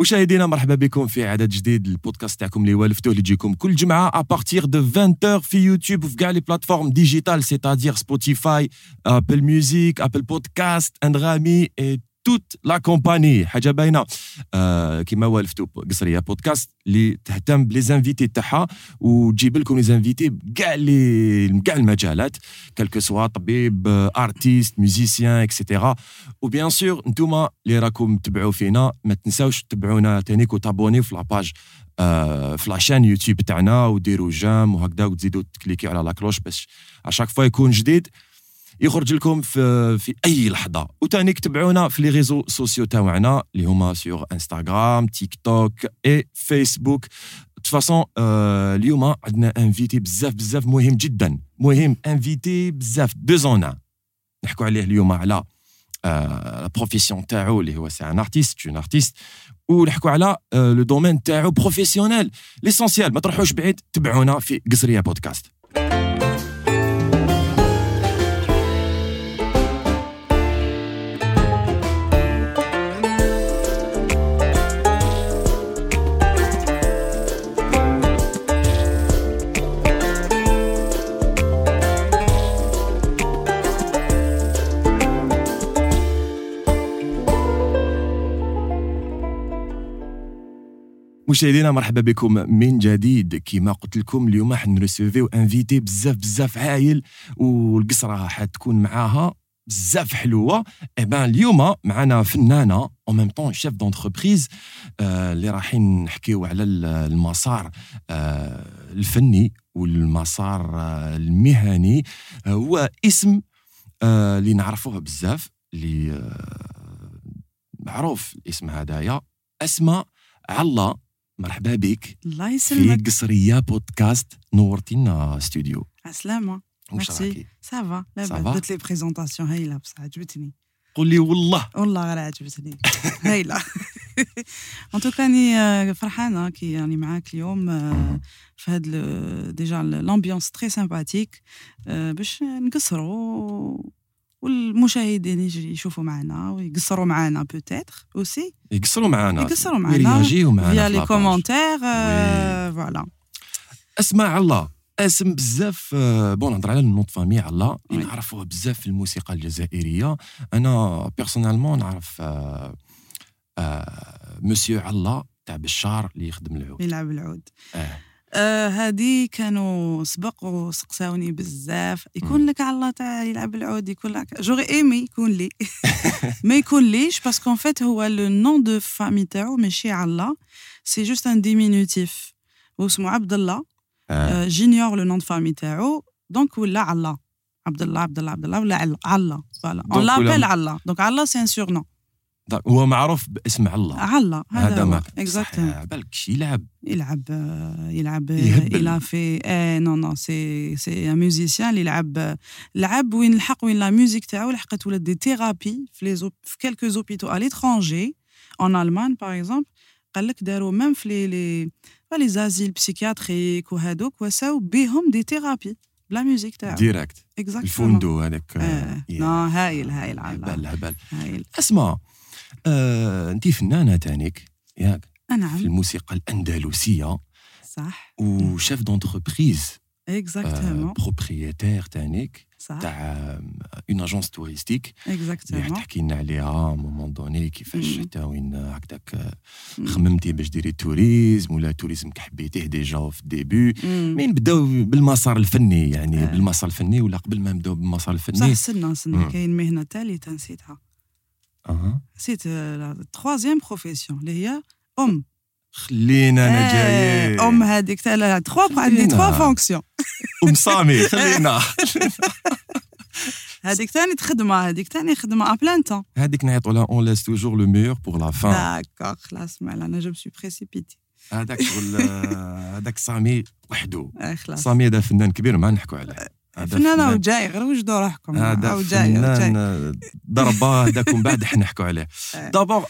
مشاهدينا مرحبا بكم في عدد جديد البودكاست تاعكم اللي والفتوه اللي يجيكم كل جمعة à partir de 20 في يوتيوب وفي كاع les plateformes digitales c'est-à-dire Spotify Apple Music Apple Podcasts Anghami toute la compagnie. حاجة باينة. آه كيما والفتو قصريه بودكاست اللي تهتم بلي تاعها وتجيب لكم les invités كاع لي كاع المجالات quel que soit طبيب artiste musicien et cetera و bien sûr نتوما اللي راكم تبعوا فينا ما تنساوش تبعونا تانيك وت abonner في la page آه في la chaîne YouTube تاعنا وديروا j'aime وهكذا وتزيدوا ت cliquer على la cloche باش à chaque fois يكون جديد. يخرج لكم في, في أي لحظة. وثاني تبعونا في les réseaux sociaux تاعنا اللي هما sur Instagram TikTok et Facebook façon اليوم عندنا invité بزاف بزاف مهم جدا. مهم invité بزاف. disons نحكوا عليه اليوم على profession تاعو اللي هو c'est un artiste une artiste ونحكوا على le domaine تاعو professionnel l'essentiel ما تروحوش بعيد تبعونا في قصريه بودكاست مشاهدينا مرحبا بكم من جديد. كما قلت لكم اليوم حن recevoir و invité بزاف بزاف عايل والقصره حتكون معاها بزاف حلوة. eh bien اليوم معنا فنانة au même temps chef d'entreprise اللي رايحين نحكيو على المسار آه الفني والمسار آه المهني. هو اسم آه اللي نعرفوه بزاف اللي آه، معروف الاسم هدايا أسماء علا مرحبا بك الله يسلمك. في قصرية بودكاست نورتينا استوديو عسلامة merci. ça va لاباس درت لي présentation هايله بصح عجبتني قول لي والله. والله غير عجبتني هايله en tout cas راني فرحانه كي راني معاك اليوم في هاد déjà l'ambiance très sympathique باش نقصروا والمشاهدين يشوفوا معنا ويقصروا معنا peut-être aussi يقصروا معنا. يقصروا معنا ويرياجيو معنا via les commentaires voilà أسماء علا اسم بزاف bon نهضر على ال nom de famille علا. اللي نعرفوه بزاف في الموسيقى الجزائرية. أنا personnellement نعرف مسيو الله تاع بشار اللي يخدم العود. يلعب العود. آه. آه هادي كانوا سبق وسقساوني بزاف. يكون لك علا تاع يلعب العود يكون لك j'aurais aimé يكون لي. ما يكون ليش؟ parce que en fait هو le nom de famille تاعو ماشي علا. c'est juste un diminutif واسمو عبد الله آه. j'ignore le nom de famille تاعو. donc ولا علا. عبد الله عبد الله. عبد الله ولا علا voilà on l'appelle علا donc علا c'est un surnom هو معروف باسم علا علا هذا ما exactement بالك يلعب. يلعب يلعب يهبل. إلى في اي non non c'est c'est un musicien اللي لعب لعب وين لحق وين la musique تاعو. لحقت ولات des thérapies في les في quelques hôpitaux à l'étranger en Allemagne par exemple قال لك داروا même في les les les asiles psychiatriques وهذوك وساو بهم des thérapies ب la musique تاعو. direct exactement الفندو هذاك آه. non هايل هايل هبل هبل. هايل. اسمع آه، انت فنانة تانيك ياك نعم. في الموسيقى الأندلسية. صح. و chef d'entreprise exactement propriétaire تانيك. صح. تاع une agence touristique اللي exactement تحكي لنا عليها moment donné كيفاش. حتى وين هكذاك مم. خممتي باش ديري tourisme ولا tourisme حبيتيه déjà في ال début مم. مين بداو بالمسار الفني يعني آه. بالمسار الفني ولا قبل ما نبداو بالمسار الفني. سنة سنة. مم. كاين مهنة ثالثة نسيتها نسيت la troisième profession اللي هي ام خلينا أنا جاي آه، ام هذيك تاع لا تخوا عندي خلينا. تخوا فونكسيون ام سامي خلينا هذيك ثاني خدمة هذيك ثاني خدمة ا بلان تون هذيك نعيطوا لها اون لاس توجور لو ميور بور لا فان داكور خلاص مالا أنا جو سوي بريسيبيتي هذاك شغل آه، هذاك سامي وحده آه، خلاص سامي هذا فنان كبير ما نحكوا عليه فنان- وجاي غير وجدوا روحكم؟ عاود جاي فنان جاي ضربه هذاك ومن بعد حنحكوا عليه. آه. دابور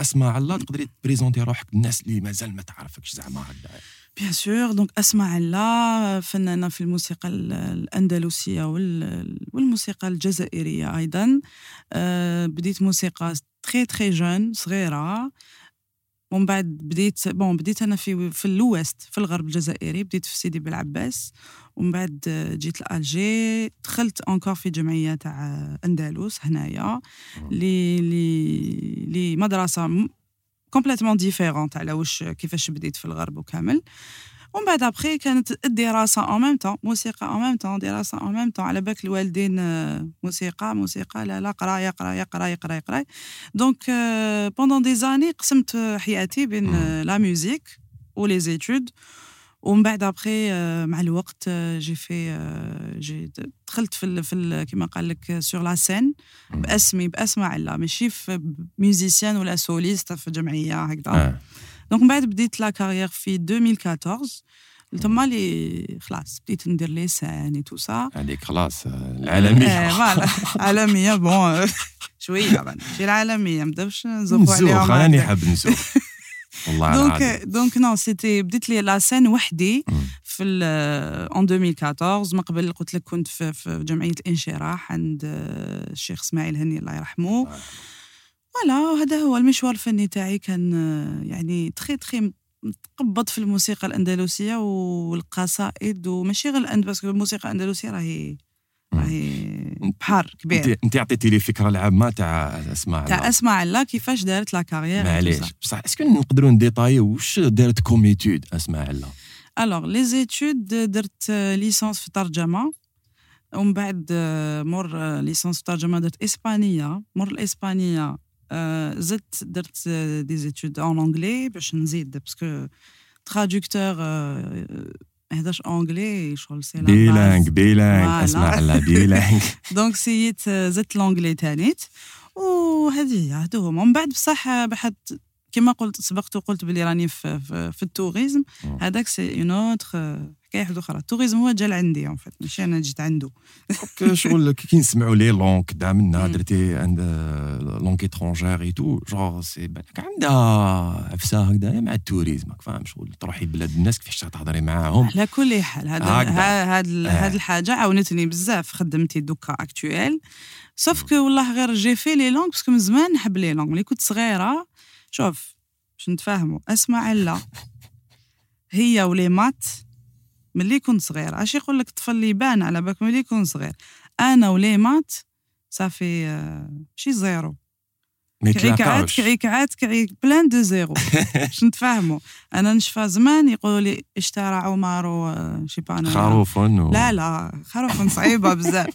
أسماء علا تقدري تبريزونتي روحك للناس اللي مازال ما تعرفكش زعما هكذا. bien sûr donc أسماء علا فنانة في الموسيقى ال- الأندلسية وال- والموسيقى الجزائرية أيضا. آه، بديت موسيقى très très jeune صغيرة. ومن بعد بديت bon بديت أنا في في ال ouest في الغرب الجزائري بديت في سيدي بالعباس ومن بعد جيت لالجي دخلت encore في جمعية تاع أندلس هنايا لي لي لي مدرسة complètement différente على واش كيفاش بديت في الغرب وكامل. ومن بعد ابخي كانت الدراسة en même temps موسيقى en même temps دراسة en même temps على بالك الوالدين موسيقى موسيقى لا لا قرايه قرايه قرايه قرايه قرايه donc pendant des années قسمت حياتي بين la musique و les études ومن بعد ابخي مع الوقت جي في جي دخلت في ال في ال كيما قال لك sur la scène بأسمي باسم علا ماشي في musicienne ولا soliste في جمعية هكذا. donc من بعد بديت la carrière في 2014 تما اللي خلاص بديت ندير les scènes et tout ça هذيك خلاص العالمية. voilà عالميه bon شوية ماشي العالمية ما نبداوش نزوقوا عليهم راني حاب نسوق والله donc donc non c'était بديت لي la scène وحدي في en 2014 من قبل قلت لك كنت في, في جمعية الانشراح عند الشيخ إسماعيل هني الله يرحمه. voilà هذا هو المشوار الفني تاعي. كان يعني تخي تخي متقبض في الموسيقى الأندلسية والقصائد وماشي غير الأند parce que الموسيقى الأندلسية راهي راهي بحر كبير. أنت عطيتي لي فكره العامة تاع أسماء تاع أسماء علا كيفاش دارت la carrière معليش بصح est-ce que نقدروا نديطاي؟ واش دارت comme études أسماء علا؟ alors les études درت licence في الترجمه ومن بعد مور licence في الترجمه درت إسبانية. مور الإسبانية زدت درت des études en anglais باش نزيد parce que traducteur هذاش anglais شغل c'est bilingue bilingue أسماء la bilingue donc c'est زدت l'anglais تانيت وهذه هي هادو هما من بعد بصح بحد كما قلت سبقت وقلت بلي راني في, في, في ال tourisme. هذاك c'est une autre حكاية واحدة أخرى. ال tourisme هو جا لعندي en fait ماشي أنا جيت عنده. شغل كي نسمعوا les langues كدا منا درتي des langues étrangères et tout genre c'est بالك عندها عفسة هكذا مع ال tourisme. فاهم شغل تروحي بلاد الناس كيفاش تهضري معاهم؟ على كل حال هذا هاد هاد الحاجة عاونتني بزاف. في خدمتي دوكا actuelle sauf que والله غير j'ai fait les langues parce que من زمان نحب les langues ملي كنت صغيرة شوف باش نتفاهموا. أسمع علا هي و les maths ملي كنت صغير عاش يقول لك الطفل اللي يبان على بالك ملي يكون صغير أنا و les maths ça fait شي zéro. كعيكعات كعيكعات كعيك plein de zéros. باش نتفاهموا. أنا نشفى زمان يقولوا لي اشترى عمر je sais pas خروف. لا لا خروف صعيبة بزاف.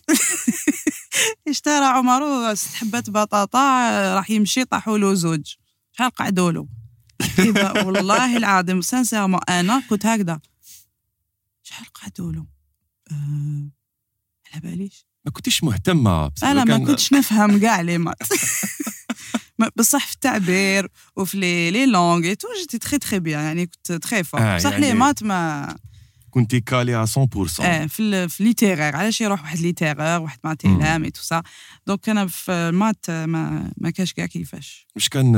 اشترى عمر ست حبات بطاطا راح يمشي طاحوا له زوج. شحال قعدوا له والله العظيم sincèrement أنا كنت هكذا. شحال قعدوا له أه... على باليش. ما كنتيش مهتمة أنا ما كنتش نفهم كاع les maths بصح في التعبير وفي les les langues et tout j'étais très très bien يعني كنت très forte آه بصح يعني les maths ما كنتي calée 100% آه في في littéraire. علاش يروح واحد littéraire واحد math élem et tout ça donc أنا في ال maths ما ما كاش كاع كيفاش. واش كان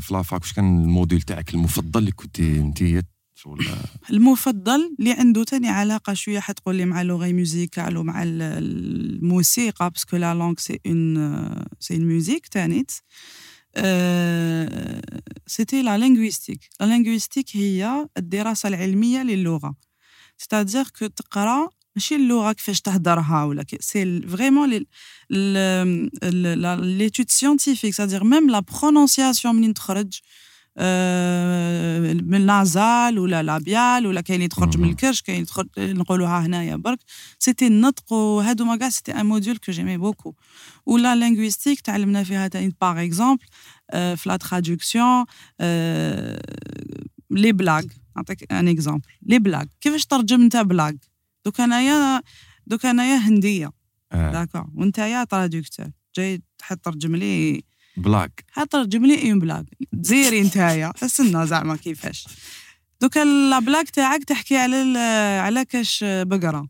في la fac واش كان ال module تاعك المفضل اللي كنتي انت المفضل اللي عنده تاني علاقة شوية حتقول لي مع لغة musicale ومع الموسيقى parce que la langue c'est une c'est une musique تانيت. c'était la linguistique la linguistique هي الدراسة العلمية للغة. c'est-à-dire que تقرا ماشي اللغة كيفاش تهدرها ولا c'est vraiment l'étude scientifique c'est-à-dire même la prononciation منين تخرج من nasale ولا labiale ولا كاين اللي تخرج من الكرش كاين تخرج نقولوها هنايا برك. c'était النطق وهادو ما كاع c'était un module que j'aimais beaucoup و la linguistique تعلمنا فيها تاني par exemple في la traduction les blagues نعطيك un exemple les blagues كيفاش ترجم أنت blague دوك أنايا دوك أنايا هندية. آه. d'accord وأنت يا traducteur جاي تحط ترجم لي blague ترجم لي une blague دزيري نتايا استنى زعما كيفاش. دوكا la blague تاعك تحكي على على كاش بقرة.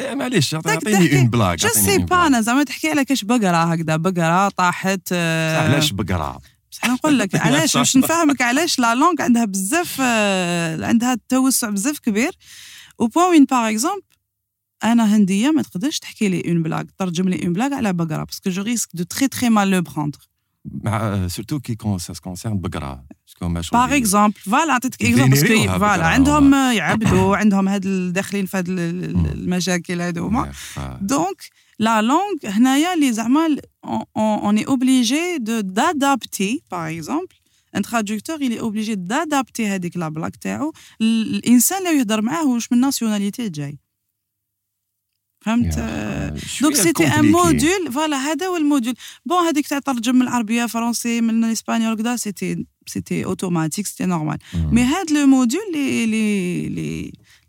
معليش اعطيني une blague je sais pas أنا زعما تحكي على كاش بقرة هكذا. بقرة طاحت علاش بقرة؟ بصح نقول لك علاش؟ باش نفهمك علاش la langue عندها بزاف عندها توسع بزاف كبير. eh bien par exemple أنا هندية ما تقدرش تحكي لي une blague ترجم لي une blague على بقرة parce que je risque de très très mal le prendre mais surtout كي quand ça concerne بقرة. par exemple voilà عطيتك exemple parce que voilà عندهم يعبدوا عندهم هاد داخلين في هاد المشاكل هذوما donc la langue هنايا اللي زعما on est obligé de d'adapter par exemple un traducteur il est obligé d'adapter هذيك la blague تاعو الانسان اللي يهضر معاه واش من nationalité جاي فهمت donc c'était un module voilà هذا هو ال module bon هذيك تاع ترجم من العربيه français من ال espagnol كذا c'était c'était automatique c'était normal mais هذا le module اللي اللي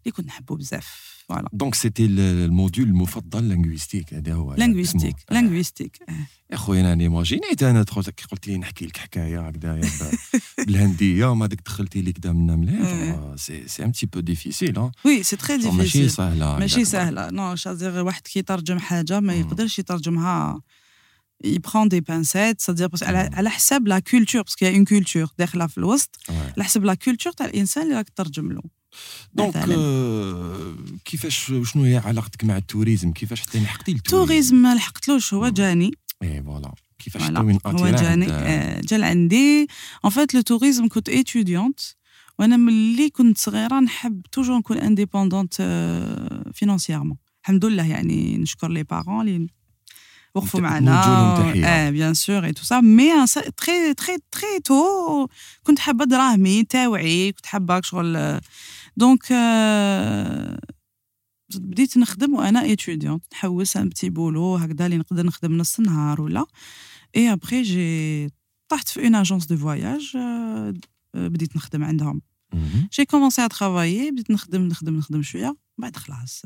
اللي كنت نحبو بزاف Voilà. Donc c'était le, le module المفضل linguistique هذا هو linguistique linguistique يا خويا أنا ايماجينيت أنا كي قلت لي نحكي لك حكاية هكذايا بالهنديه ما ديك دخلتي لي كذا منا مليح c'est c'est un petit peu difficile oui c'est très difficile ماشي سهلة ماشي سهلة. non c'est-à-dire واحد كي يترجم حاجة ما يقدرش يترجمها. Il prend des pincettes c'est-à-dire على حساب la culture parce que une culture داخلة في الوسط. على حساب la culture تاع الإنسان اللي راك تترجم له. donc كيفاش شنو هي علاقتك مع ال tourisme؟ كيفاش حتى لحقتي ال tourisme؟ ما لحقتلوش هو جاني. et voilà كيفاش حتى وين هو جاني جا لعندي. en fait le tourisme كنت étudiante وأنا ملي كنت صغيرة نحب toujours نكون indépendante financièrement الحمد لله يعني نشكر les parents اللي وقفوا معنا. ah bien sûr et tout ça mais très très très tôt كنت حابة دراهمي تاوعي كنت حابة شغل donc بديت نخدم وأنا étudiante نحوس un petit boulot هكذا اللي نقدر نخدم نص النهار ولا. et après j'ai طحت في une agence de voyage بديت نخدم عندهم. j'ai commencé à travailler بديت نخدم نخدم نخدم شوية. بعد خلاص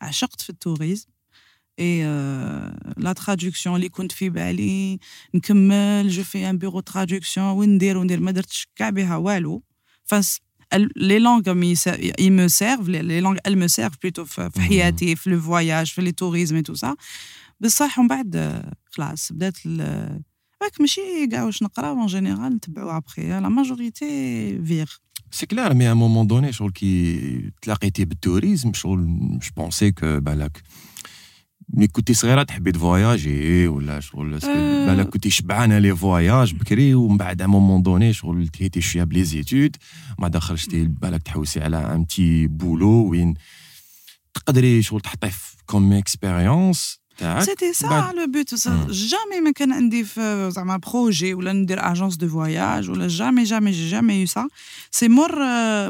عشقت في ال tourisme et la traduction اللي كنت في بالي نكمل je fais un bureau traduction وين ندير وندير. ما درتش كاع بها والو. فاس les langues elles me servent les langues elles me servent plutôt في حياتي في le voyage في le tourisme et tout ça بصح ومن بعد خلاص بدات راك ماشي كاع واش نقرا en général نتبعو après la majorité فيغ c'est clair mais à moment donné شغل كي تلاقيتي بال tourisme شغل je pensais que بالك ملي كنتي صغيرة تحبي تفواياجي ولا شغل بالك كنتي شبعانة les voyages بكري ومن بعد à moment donné شغل تهنيتي شوية ب les études ما خرجتي بالك تحوسي على un petit boulot وين تقدري شغل تحطيه comme expérience تاعك. c'était ça le but jamais ما كان عندي في زعما projet ولا ندير agence de voyage ولا jamais jamais jamais eu ça c'est مور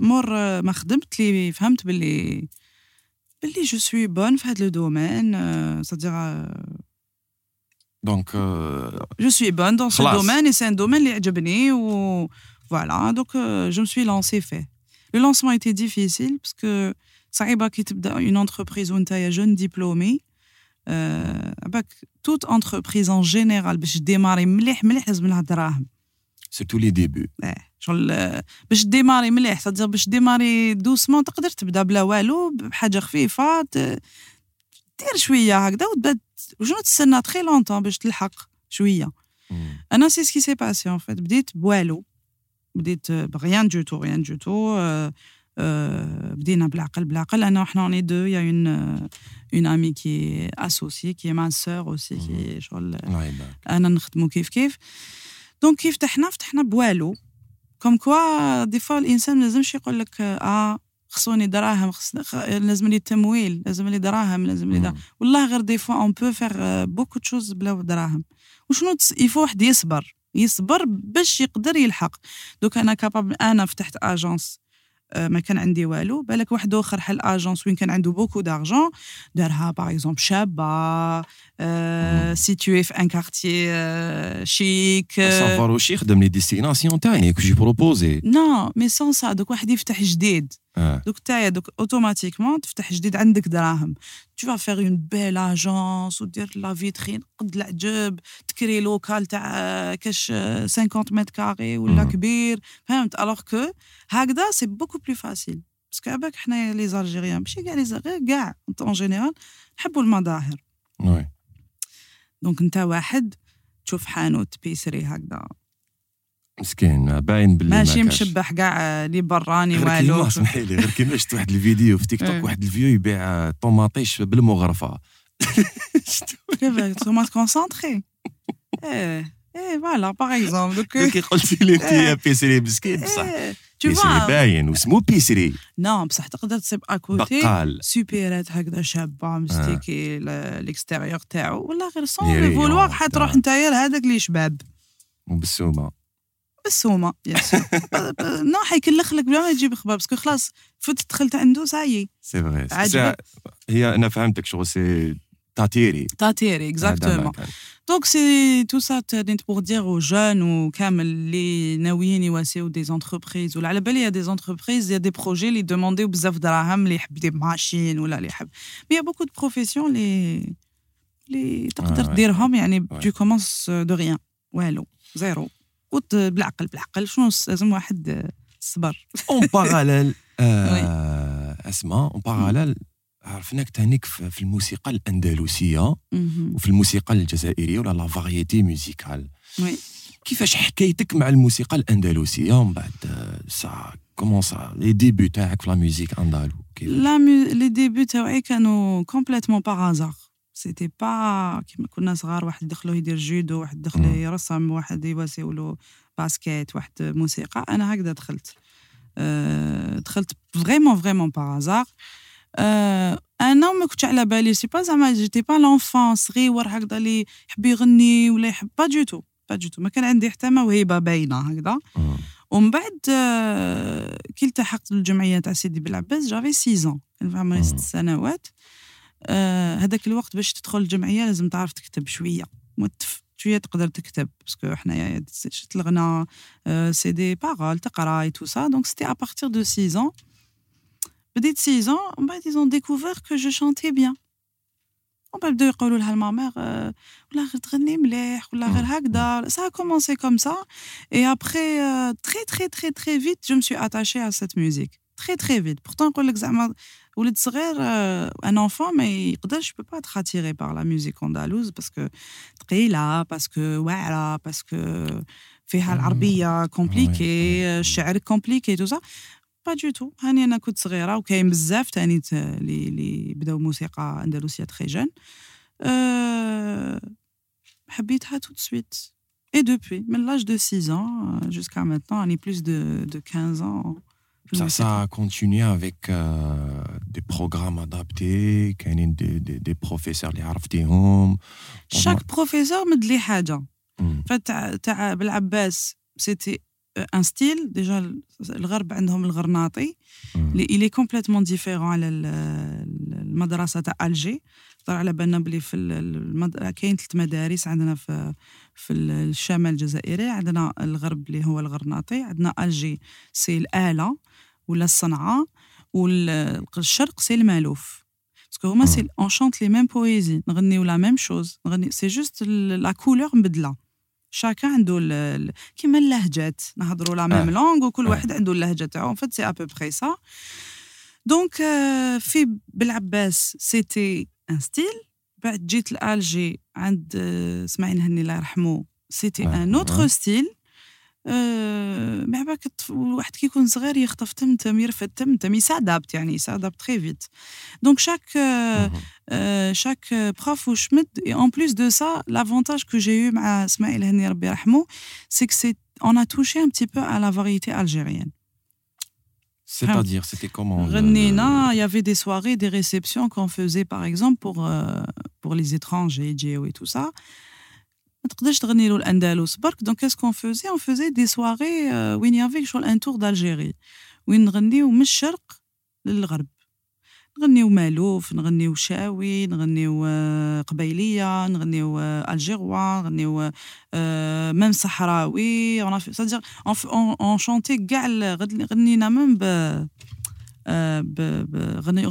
مور ما خدمت لي فهمت باللي باللي je suis bonne في هذا le domaine, c'est-à-dire donc je suis bonne dans ce domaine et c'est un domaine اللي عجبني و voilà donc je me suis lancée فيه le lancement était difficile parce que صعيبه كي تبدا une entreprise وانت يا jeune diplômée parce que toute entreprise en général باش démarrer مليح مليح لازم لها دراهم surtout les débuts شغل باش démarrer مليح. تدير باش ديماري doucement تقدر تبدا بلا والو بحاجة خفيفة دير شوية هكذا وتبدا وشنو تستنى très longtemps باش تلحق شوية. أنا c'est ce qui s'est passé en fait بديت بوالو. بديت b rien du tout, rien du tout بدينا بالعقل بالعقل. أنا وحنا on est deux, y a une une amie qui est associée, qui est ma sœur aussi كي شغل أنا نخدمو كيف كيف. donc كيف فتحنا؟ فتحنا بوالو. comme quoi des fois الإنسان ما لازمش يقول لك آه خصوني دراهم خص... لازم لي تمويل لازم لي دراهم لازم لي دراهم والله غير des fois on peut faire beaucoup de choses بلا دراهم. وشنو تس... يفو واحد يصبر يصبر باش يقدر يلحق. donc أنا capable أنا فتحت agence ما كان عندي والو. بالك واحد آخر حل agence وين كان عنده beaucoup d'argent دارها par exemple شابه si tu es fait un quartier chic ça va وشي يخدم لي destination تاعي que j'ai proposée non mais sans ça donc واحد يفتح جديد. donc تايا donc automatiquement تفتح جديد عندك دراهم. Tu vas faire une belle agence ودير la vitrine قد العجب تكري local تاع كاش 50 متر carré ولا كبير. فهمت؟ alors que هكذا c'est beaucoup plus facile parce que عباك حنا les Algériens ماشي كاع لي غير كاع. en général نحبوا المظاهر. Oui. donc أنت واحد تشوف حانوت b épicerie هكذا. مسكين باين باللي ماشي مشبح كاع les براني والو. اسمحي لي غير كيما شفت واحد الفيديو في تيك توك واحد الفيو يبيع طوماطيش بالمغرفة. tomate concentrée إيه إيه voilà par exemple donc كي قلتي لي أنت إيه. يا épicerie مسكين بصح. إيه، tu épicerie باين واسمو بيسري. نو بصح تقدر تصيب اكوتي بقال. سوبيرات هكذا شابة مستيكي ليكستيريور تاعو ولا غير سون فولواغ حتروح نتايا لهذاك اللي شباب. وبالسومة. بالسومه يا سور نو حيكلخ لك بلا ما يجيب خبر باسكو خلاص فوت دخلت عنده سايي سي فري عجبك؟ هي أنا فهمتك شغل سي تاتيري تاتيري هذا اكزاكتومون ما كان. دونك سي تو سا تنيت بور دير أو جون وكامل اللي ناويين يواسيو دي زونتربريز ولا على بالي يا دي زونتربريز يا دي بروجي اللي دومونديو بزاف دراهم اللي يحب دي ماشين ولا اللي يحب. mais y a beaucoup de professions اللي اللي تقدر آه، ديرهم يعني ouais. tu commences de rien والو zéro وت بالعقل بالعقل شنو لازم واحد الصبر. اون باراليل أسماء اون باراليل عرفناك تانيك في الموسيقى الأندلسية. وفي الموسيقى الجزائرية ولا la variété musicale كيفاش حكايتك مع الموسيقى الأندلسية ومن بعد سا comment ça les débuts تاعك في la musique andalouse لا. les débuts تاوعي كانوا complètement par hasard, c'était pas كيما كنا صغار واحد دخلو يدير judo واحد دخلو مم. يرسم واحد يواسيولو basket واحد موسيقى. أنا هكذا دخلت. أه دخلت vraiment vraiment par hasard أه أنا ما كنتش على بالي c'est pas زعما j'étais pas l'enfant صغيور هكذا اللي يحب يغني ولا يحب pas du tout pas du tout ما كان عندي حتى موهبه باينة هكذا. مم. ومن بعد آه، كي التحقت بالجمعيه تاع سيدي بلعباس j'avais 6 كان في عمري ست مم. سنوات. آه، هذاك الوقت باش تدخل الجمعية لازم تعرف تكتب شوية. متف شوية تقدر تكتب parce que حنايا شت الغنى آه، c'est des paroles تقرا et tout ça donc c'était à partir de 6 بديت 6 ومن بعد ils ont découvert que je chantais bien. ومن بعد بداو يقولوا لها المامير آه، ولا غير تغني مليح ولا غير مم. هكذا. Ça a commencé comme ça. Et après euh, très très très très vite je me suis attachée à cette musique. Très très vite. Pourtant نقول لك زعما ولد صغير آه، un enfant ما يقدرش je peux pas être attiré par la musique andalouse parce que ثقيلة parce que واعرة parce que فيها مم. العربية ouais. compliqué الشعر compliqué tout pas du tout هاني أنا كنت صغيره وكاين بزاف تاني ت- اللي اللي بداو موسيقى اندلسيه très jeunes أه حبيتها tout de suite. Et depuis من l'âge de 6 ans euh, jusqu'à maintenant راني plus de de 15 ans. في Ça, ça a continué avec euh, des programmes adaptés, des, des, des professeurs اللي عرفتيهم. chaque professeur مد لي حاجة. مم. فتاع تاع بالعباس سيتي ان ستيل ديجا الغرب عندهم الغرناطي. اللي il est complètement différent على ال- ال- المدرسة تاع الجي طلع على بالنا بلي في ال- المد... كاين ثلاث مدارس عندنا في في ال- الشمال الجزائري. عندنا الغرب اللي هو الغرناطي. عندنا الجي سي الاله ولا الصنعاء والشرق سي المألوف. باسكو هما سي اون شونت لي ميم بويزي نغنيو لا ميم شوز نغني سي جوست لا كولور مبدله شاكا عنده كيما اللهجات. نهضروا لا ميم. لونغ وكل آه. واحد عنده اللهجة تاعو. فات سي ابو بري سا donc في بالعباس c'était un style بعد جيت لالجي عند اسماعيل هني الله يرحمه c'était un autre. style أه ما بالك الطف- الواحد كي يكون صغير يخطف تمتم يرفد تمتم يـ s'adapte يعني يـ s'adapte très vite donc chaque مهم. euh, chaque euh, prof et en plus de ça l'avantage que j'ai eu مع اسماعيل هني ربي يرحمه c'est que c'est on a touché un petit peu à la variété algérienne C'est-à-dire, c'était comment le- غنينا il y avait des soirées des réceptions qu'on faisait par exemple pour euh, pour les étrangers Djeo et tout ça ما تقدرش تغني له الأندلس. برك donc faisait? On faisait des soirées euh, وين avait شغل un tour d'Algérie. وين نغنيو من الشرق للغرب نغنيو مالوف نغنيو شاوي نغنيو قبيليه نغنيو الجيروا نغنيو même صحراوي on chantait كاع غنينا ميم Euh, René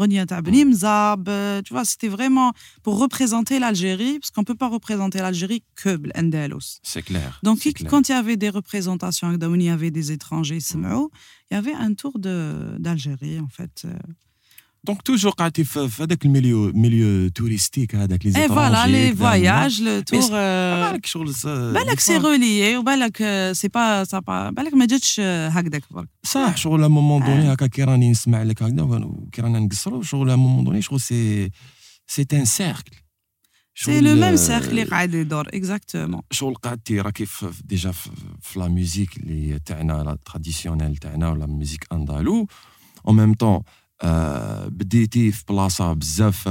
euh, tu vois, c'était vraiment pour représenter l'Algérie, parce qu'on ne peut pas représenter l'Algérie que l'Andalus. C'est clair. Donc, quand il y avait des représentations, il y avait des étrangers, il mm. y avait un tour d'Algérie, en fait. Euh. دونك توجور قعدتي في في هذاك الميليو ميليو توريستيك هذاك لي اي فوالا لي فواياج لو تور بالك شغل س- بالك des سي fois- غوليي وبالك c'est pas ça pas بالك ما جاتش هكذاك برك صح شغل à un moment donné هكا كي راني نسمع لك هكذا كي رانا نقصروا شغل à un moment donné شغل c'est c'est un cercle c'est le même cercle اللي قاعد يدور exactement شغل قعدتي راكي déjà في la musique اللي تاعنا la traditionnelle تاعنا ولا musique andalou en même temps بديتي في بلاصه بزاف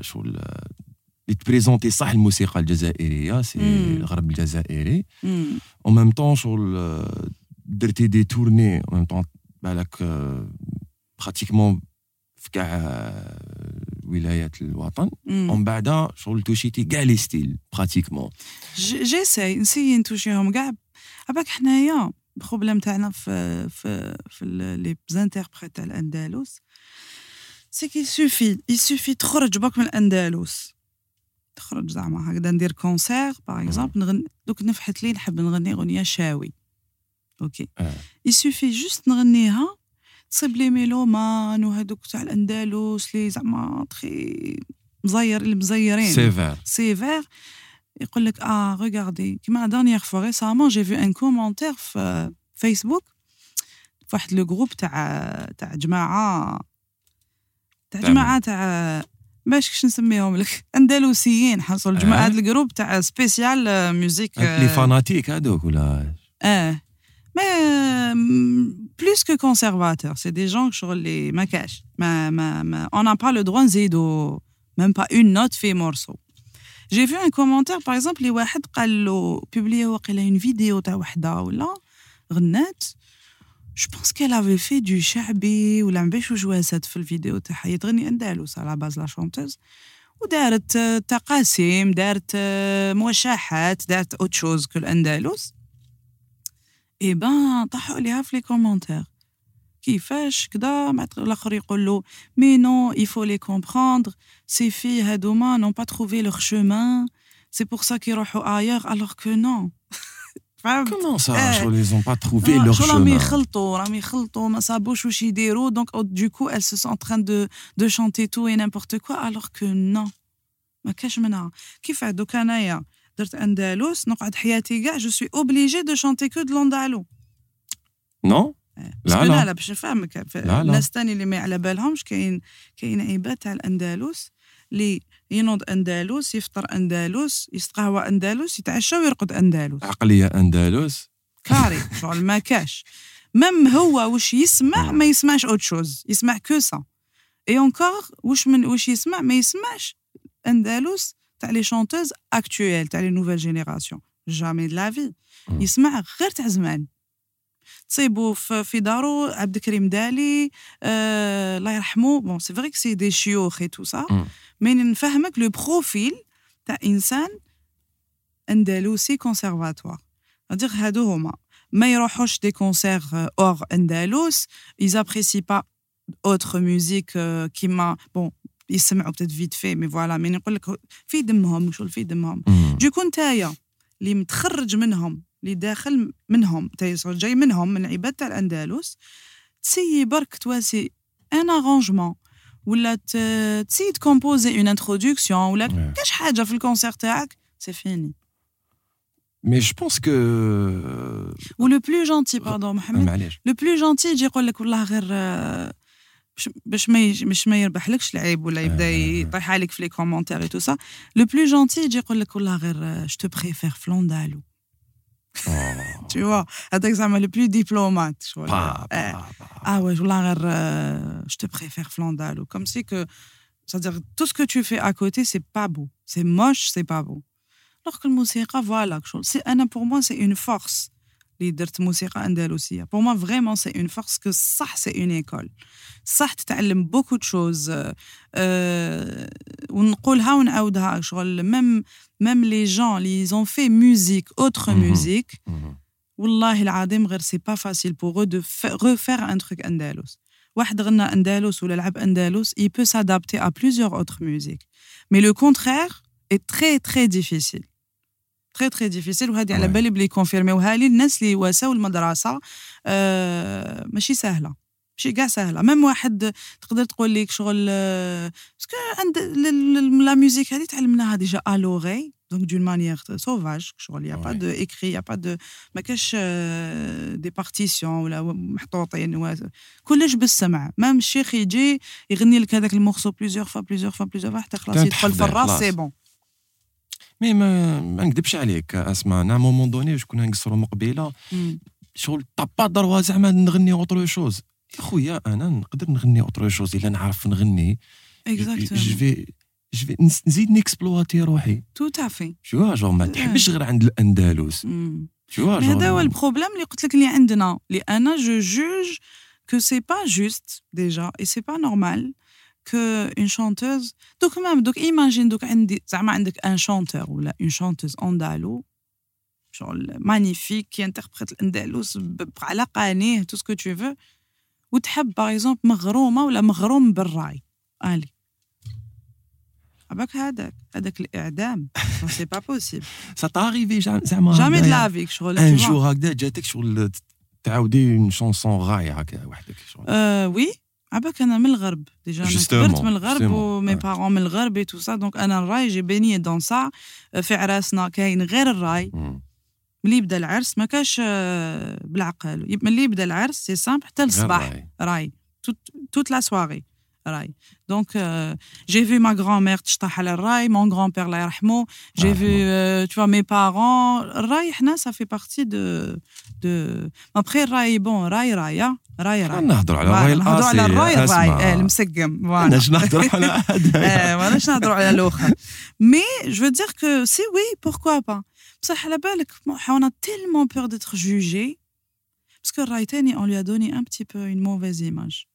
شغل اللي تبريزونتي صح الموسيقى الجزائرية c'est الغرب الجزائري. en même temps شغل درتي des tournées en même temps بالك pratiquement في كاع ولايات الوطن. ومن بعد شغل توشيتي كاع les styles pratiquement j'essaie نسي نتوشيهم كاع عباك حنايا. ال problème تاعنا في في في les interprètes تاع الأندلس. c'est qu'il suffit il suffit تخرج باك من الأندلس. تخرج زعما هكذا ندير concert par exemple نغني دوك نفحت لي نحب نغني أغنية شاوي. OK il suffit juste نغنيها تصيب les mélomanes وهذوك تاع الأندلس لي زعما تخي مزير اللي مزيرين. sévères sévères يقول لك آه ريغاردي كيما dernière fois récemment j'ai vu un commentaire في فيسبوك في واحد le groupe تاع تاع جماعة تاع جماعة تاع باش كش نسميهم لك؟ اندلسيين حصل جماعة هذا ال groupe تاع spécial musique les fanatiques هذوك ولا؟ آه. Mais plus que conservateurs, c'est des gens qui les ما كاش. On n'a pas le droit de même pas une note fait morceau. J'ai vu un commentaire, par exemple, les واحد قال له publié une vidéo تاع وحده ولا غنات je pense qu'elle avait fait du شعبي ولا ما باش جوازات في الفيديو تاعها هي تغني اندلس à la base la chanteuse ودارت تقاسيم دارت موشحات دارت autre chose كل اندلس et ben طاحوا عليها في les commentaires كيفاش كدا الآخر يقول له mais non il faut les comprendre c'est vrai هادوما n'ont pas trouvé leur chemin c'est pour ça كيروحوا ailleurs alors que non فهمت comment ça genre ils ont pas trouvé leur chemin راهم يخلطوا راهم يخلطوا ما صابوش واش يديروا donc du coup ils sont en train de de chanter tout et n'importe quoi alors que non ما كاش منها كيف دوك انايا درت اندلس نقعد حياتي كاع je suis obligée de chanter que de l'andalou non لا لا لا. باش نفهمك. الناس تاني اللي ما على بالهمش كاين كاين عباد تاع الأندلس اللي ينوض أندلس يفطر أندلس يستقهوى أندلس يتعشى ويرقد أندلس. عقلية أندلس؟ carré شغل ما كاش. même هو واش يسمع ما يسمعش autre chose يسمع que ça. et encore واش من واش يسمع ما يسمعش أندلس تاع les chanteuses actuelles تاع les nouvelles générations jamais de la vie يسمع غير تاع زمان. تصيبو في دارو عبد الكريم دالي آه الله يرحمه bon c'est vrai c'est des شيوخ et tout ça mais نفهمك le profil تاع إنسان اندلسي conservateur دير هادو هما. ما يروحوش des concerts hors اندلس ils pas autres musiques كيما bon يسمعوا peut-être vite fait mais voilà mais نقول لك في دمهم. شغل في دمهم؟ du coup نتايا اللي متخرج منهم اللي داخل منهم جاي منهم من عباد تاع الأندلس. تسيي برك تواسي un arrangement ولا تسيي تكومبوزي une introduction ولا كاش حاجة في ال concert تاعك c'est fini. mais je pense que و le plus gentil pardon محمد le plus gentil يجي يقول لك والله غير باش ما باش ما يربحلكش العيب ولا يبدأ يطيح عليك في les commentaires et tout ça le plus gentil يجي يقول لك والله غير je te préfère ف l'andalou tu vois هذاك زعما لو بلو ديبلومات شغل اه ouais والله غير je te préfère فلوندالو comme si que c'est-à-dire tout ce que tu fais à côté c'est pas beau c'est moche c'est pas beau alors que الموسيقى voilà شغل c'est انا pour moi c'est une force اللي درت موسيقى اندلسية. pour moi vraiment c'est une force que صح c'est une école صح تتعلم beaucoup de choses أه ونقولها ونعاودها شغل même même les gens اللي ils ont fait musique autre musique والله العظيم غير c'est pas facile pour de refaire un truc اندلس واحد غنى اندلس ولا لعب اندلس il peut s'adapter à plusieurs autres musiques. Mais le contraire est très très difficile. très très difficile وهذه على بالي بلي كونفيرميوها les الناس اللي واساو المدرسة آه ماشي سهلة ماشي كاع سهلة. même واحد تقدر تقول لك شغل parce que عند la musique هذه تعلمناها déjà à l'oreille donc d'une manière sauvage شغل y a pas d'écrit y a pas de ما كاش des partitions ولا محطوطين كلش بالسمع. même الشيخ يجي يغني لك هذاك ال morceau plusieurs fois plusieurs fois plusieurs fois حتى خلاص يدخل في الراس c'est bon mais ما, ما نكذبش عليك اسمع à un moment donné شكون نقصروا مقبيله مم. شغل t'as pas droit زعما نغني autre chose يا خويا أنا نقدر نغني autre chose إلا نعرف نغني. je exactement je في نزيد ن exploiter روحي. tout à fait شو je ما تحبش غير عند الأندلس. شو mais هذا هو ال problème اللي قلت لك اللي عندنا. اللي أنا je juge que c'est pas juste déjà et c'est pas normal. Une chanteuse. Donc même donc imagine donc عندي زعما عندك un chanteur ولا une chanteuse andalou شغل magnifique qui interprète الاندلس على قانيه tout ce que tu veux وتحب par exemple مغرومه ولا مغروم بالراي الي عباك هذاك هذاك الاعدام c'est pas possible ça t'arrive زعما jamais de. لا avec شغل un. jour هكذا جاتك شغل تعاودي une chanson راي هكا وحدك شغل آه oui عباك أنا من الغرب. déjà أنا Justement, كبرت من الغرب justement, و mais ouais. parents من الغرب et tout ça donc أنا الراي j'ai baigné dans ça في عراسنا كاين غير الراي. مم. ملي يبدأ العرس ما كاش آه، بالعقل. يب- ملي يبدأ العرس c'est simple حتى غير للصباح راي. راي toute la soirée راي. donc j'ai vu ma grand-mère تشطح على الراي. mon grand-père الله يرحمه j'ai الله vu tous mes parents الراي حنا ça fait partie de de après الراي bon راي راي راي راي. نهضروا على voilà، الراي نهضروا على الأصلي الراي الراي. اسمع. آه، المسقم. voilà. أنا نهضروا على هذا آه، ماناش نهضروا على الآخر؟ mais je veux dire que si oui pourquoi pas? بصح على بالك on a tellement peur d'être jugé parce que الراي تاني on lui a donné un petit peu une mauvaise image.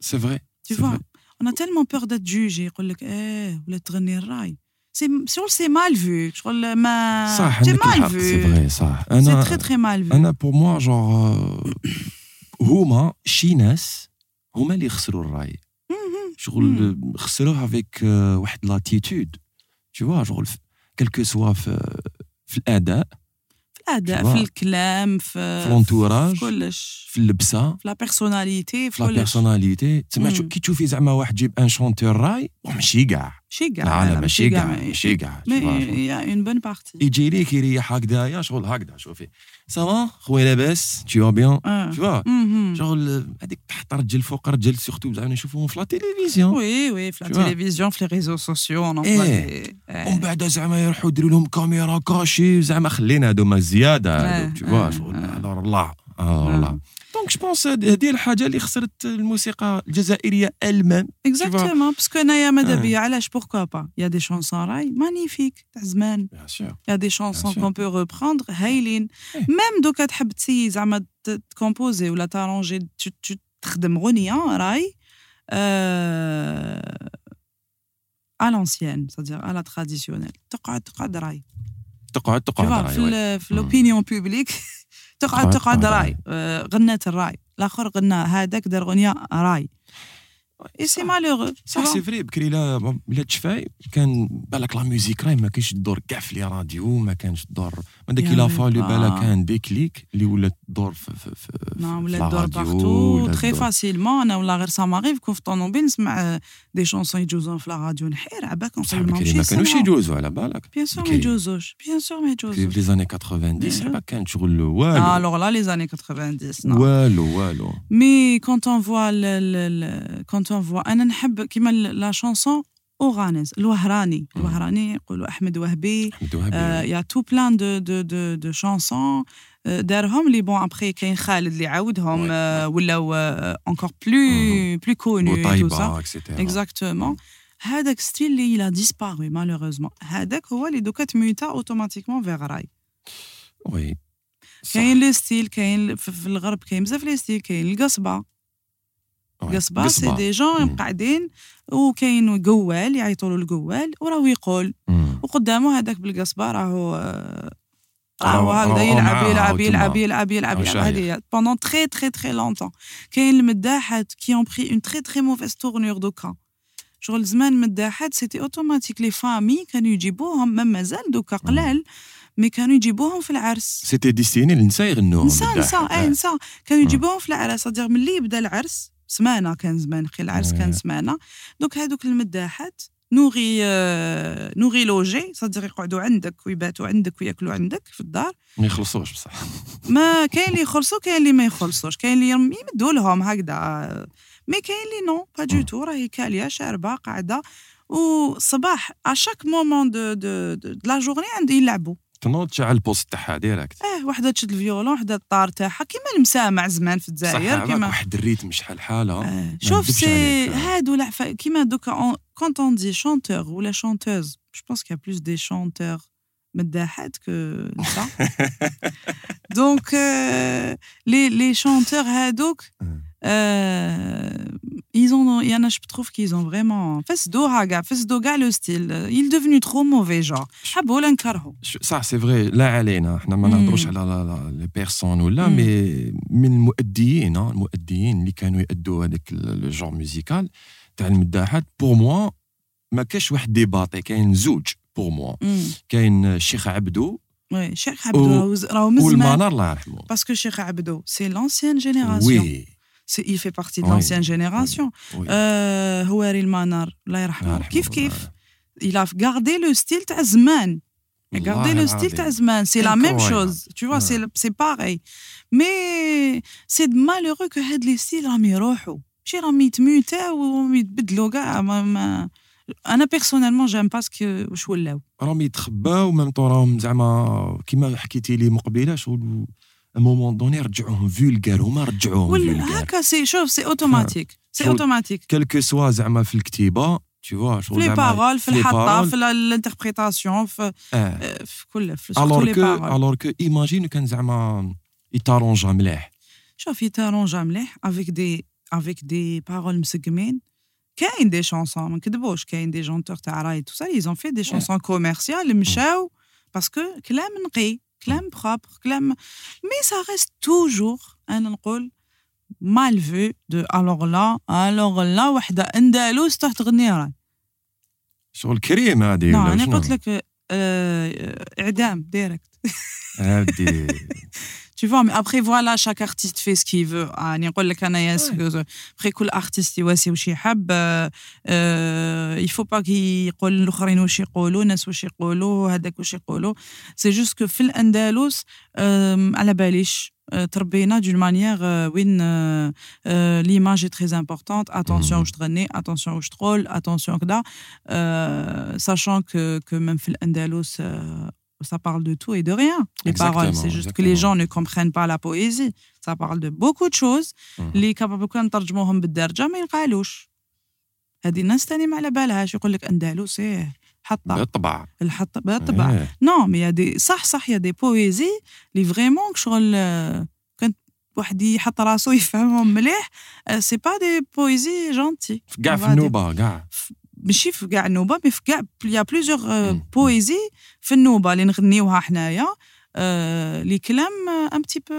c'est vrai tu vois? on a tellement peur d'être jugé يقول لك إيه ولا تغني الراي c'est شغل c'est mal vu شغل ما صح c'est عندك mal الحق c'est vu vrai صح c'est أنا très très mal vu أنا pour moi genre هما شي ناس هما اللي خسروا الراي. شغل خسروه avec واحد l'attitude vois شغل quel que soit في في الأداء في الأداء في. الكلام في في l'entourage. في كلش. في اللبسة في la personnalité في لا بيرسوناليتي تسمع. كي تشوفي زعما واحد جيب un chanteur راي ماشي كاع شي كاع لا لا ماشي كاع ماشي ماشي كاع مي اون بون بارتي يجي ليك يريح هكذايا شغل هكذا شوفي. ça va خويا لاباس tu vas bien? آه. tu vois. شغل هذيك تحت رجل فوق رجل surtout زعما نشوفوهم في la télévision oui oui في la vois. télévision في les réseaux sociaux. ومن بعد زعما يروحوا يديروا لهم caméra cachée زعما خلينا هادو ما زياده tu vois شغل الله الله donc je pense هذه الحاجة اللي خسرت الموسيقى الجزائرية ال même exactement parce que انايا ماذا. بيا علاش؟ pourquoi pas y a des chansons راي magnifiques تاع زمان y a des chansons. qu'on peut reprendre هايلين. même دوكا تحب ت essayer زعما ت composer ولا ت arranger تخدم غنيه راي à l'ancienne, c'est-à-dire à la traditionnelle. تقعد تقعد راي. تقعد تقعد راي في oui. ال- تقعد تقعد راي. آه، غنات الراي الآخر غنى هذاك دار غنيه راي اي سي صح. malheureusement صح c'est vrai بكري لا لا تشفاي كان بالك la musique راي ما كاينش الدور كاع في les radios ما كانش الدور ما داك يا لا oui fallait pas. بالك كان déclic اللي ولات الدور في في في نعم في ولا لا الدور راديو، partout ولا très الدور- facilement أنا ولا غير ça m'arrive quand في طونوبيل نسمع des chansons يجوزون في la radio نحير عباك بصح نقول بكري ما كانوش يجوزوا على بالك bien sûr ما بكري. يجوزوش bien sûr ما بكري في يجوزوش les années 90 إيه. ما كانت شغل والو alors لا les années 90 نعم والو والو mais encore une fois encore une fois أنا نحب كيما la chanson oranaise الوهراني. الوهراني يقولوا أحمد وهبي وهبي y a tout plein de de de de chansons دارهم لي bon après كاين خالد اللي عاودهم. آه، ولاو encore plus plus connus exactement هذاك style اللي a disparu malheureusement. هذاك هو اللي دوكا تميتا automatiquement vers راي oui. كاين les styles كاين في الغرب كاين بزاف les styles كاين القصبه. قصبه c'est. des gens. قاعدين وكاين قوال يعيطوا له القوال وراهو يقول. وقدامه هذاك بالقصبة راهو آه، راهو- هكذا يلعب يلعب. يلعب يلعب يلعب. هذه pendant très très très longtemps كاين المداحات qui ont pris une très très mauvaise tournure دوكا شغل زمان المداحات c'était automatique les familles كانوا يجيبوهم ما مازال دوكا قلال mais كانوا يجيبوهم في العرس c'était destiné للنساء يغنوهم نساء. نساء اي. نساء كانوا. يجيبوهم في العرس ملي يبدأ العرس سمانه كان زمان خي العرس آه. كان سمانه دوك هذوك المداحات nourries آه، nourries logées صدق يقعدوا عندك ويباتوا عندك وياكلوا عندك في الدار. ما يخلصوش بصح. ما كاين اللي يخلصوا كاين اللي ما يخلصوش. كاين اللي يمدوا لهم هكذا. mais كاين اللي non pas du. tout راهي كالية شاربة قاعدة. chaque moment de de de, de la journée عندي يلعبوا تنوض تشعل ال poste تاعها direct. آه وحدة تشد ال violon وحدة الطار تاعها كيما المسامع زمان في الجزائر كيما واحد ال rythme شحال حالة. آه، شوف c'est. هادو كيما دوكا quand on dit chanteur ولا chanteuse je pense qu'il y a plus de chanteurs مداحات que نساء donc les les chanteurs هادوك ils ont il y en a je trouve qu'ils ont vraiment فسدوها كاع فسدوا كاع le style il est devenu trop mauvais genre. حبوا ولا نكرهوا ش- صح c'est vrai لا علينا إحنا ما مم. نهضروش على les personnes ولا مم. mais من المؤديين آه، المؤديين اللي كانوا يأدوا هذاك le genre musical تاع المداحات pour moi ما كاش واحد débattait كاين زوج بور موا مم. كاين الشيخ عبدو oui شيخ عبدو راهو راهو من زمان والمنار الله يرحمه Parce que Cheikh Abdo, c'est l'ancienne génération. oui C'est- Il fait partie de Oui. l'ancienne génération. وي Euh, Houari Manar, Allah الله يرحمه. يرحمه. كيف كيف Il a gardé le style تاع زمان. Il a gardé والله le style تاع العظيم. زمان. C'est la même Incroyable. chose. Tu vois, Ouais. c'est c'est pareil. Mais c'est malheureux que هاد les styles راهم يروحوا. ماشي راهم يتموتاو وراهم يتبدلوا كاع ما- ما- أنا personnellement j'aime parce que واش ولاو راهم يتخباو و même temps راهم زعما كيما حكيتي لي مقبله شغل moment donné رجعوهم vulgaires هما رجعوهم vulgaires هكا c'est شوف c'est automatique c'est automatique quel que soit زعما في الكتيبة tu vois في les paroles في الحطة. في ال interprétation في آه في كل في alors que. alors que imagine كان زعما يتارونجا مليح شوف يت arranja مليح avec des avec des paroles مسقمين كاين des chansons ما نكذبوش كاين des chanteurs تاع راي tout ça ils ont fait des chansons commerciales مشاو parce que كلام نقي. كلام propre كلام mais ça reste toujours أنا نقول مال فو deux alors là alors là وحدة اندلس تحت تغني راي شغل كريم هذه ولا أنا شنو؟ قلت لك آه، إعدام direct هادي Tu vois, mais après, voilà, chaque artiste fait ce qu'il veut. يعني نقول لك أنا ياس après كل artiste يواسي وش يحب آه، آه، il faut pas كي يقول الآخرين وش يقولوا الناس وش يقولوا هذاك وش يقولوا c'est juste que في الأندلس آم، على باليش آه، تربينا d'une manière وين l'image est très importante attention مم. واش تغني attention واش تقول attention كذا آه، sachant que que même في الأندلس آه، ça parle de tout et de rien. Les paroles, Exactement, c'est juste que les exactement. gens ne comprennent pas la poésie. Ça parle de beaucoup de choses Mhm. اللي capable كان نترجموهم بالدرجة ما ينقالوش. هذه الناس تاني ما على بالهاش يقول لك أندلس إيه حطة بالطبع الحطة بالطبع إيه. non mais y a des صح صح y a des poésies اللي vraiment شغل آه، كان واحد يحط راسو يفهمهم مليح c'est pas des poésies gentilles كاع في النوبه كاع ماشي في كاع النوبة mais في كاع y a plusieurs. poésies في النوبة اللي نغنيوها حنايا les كلام un petit peu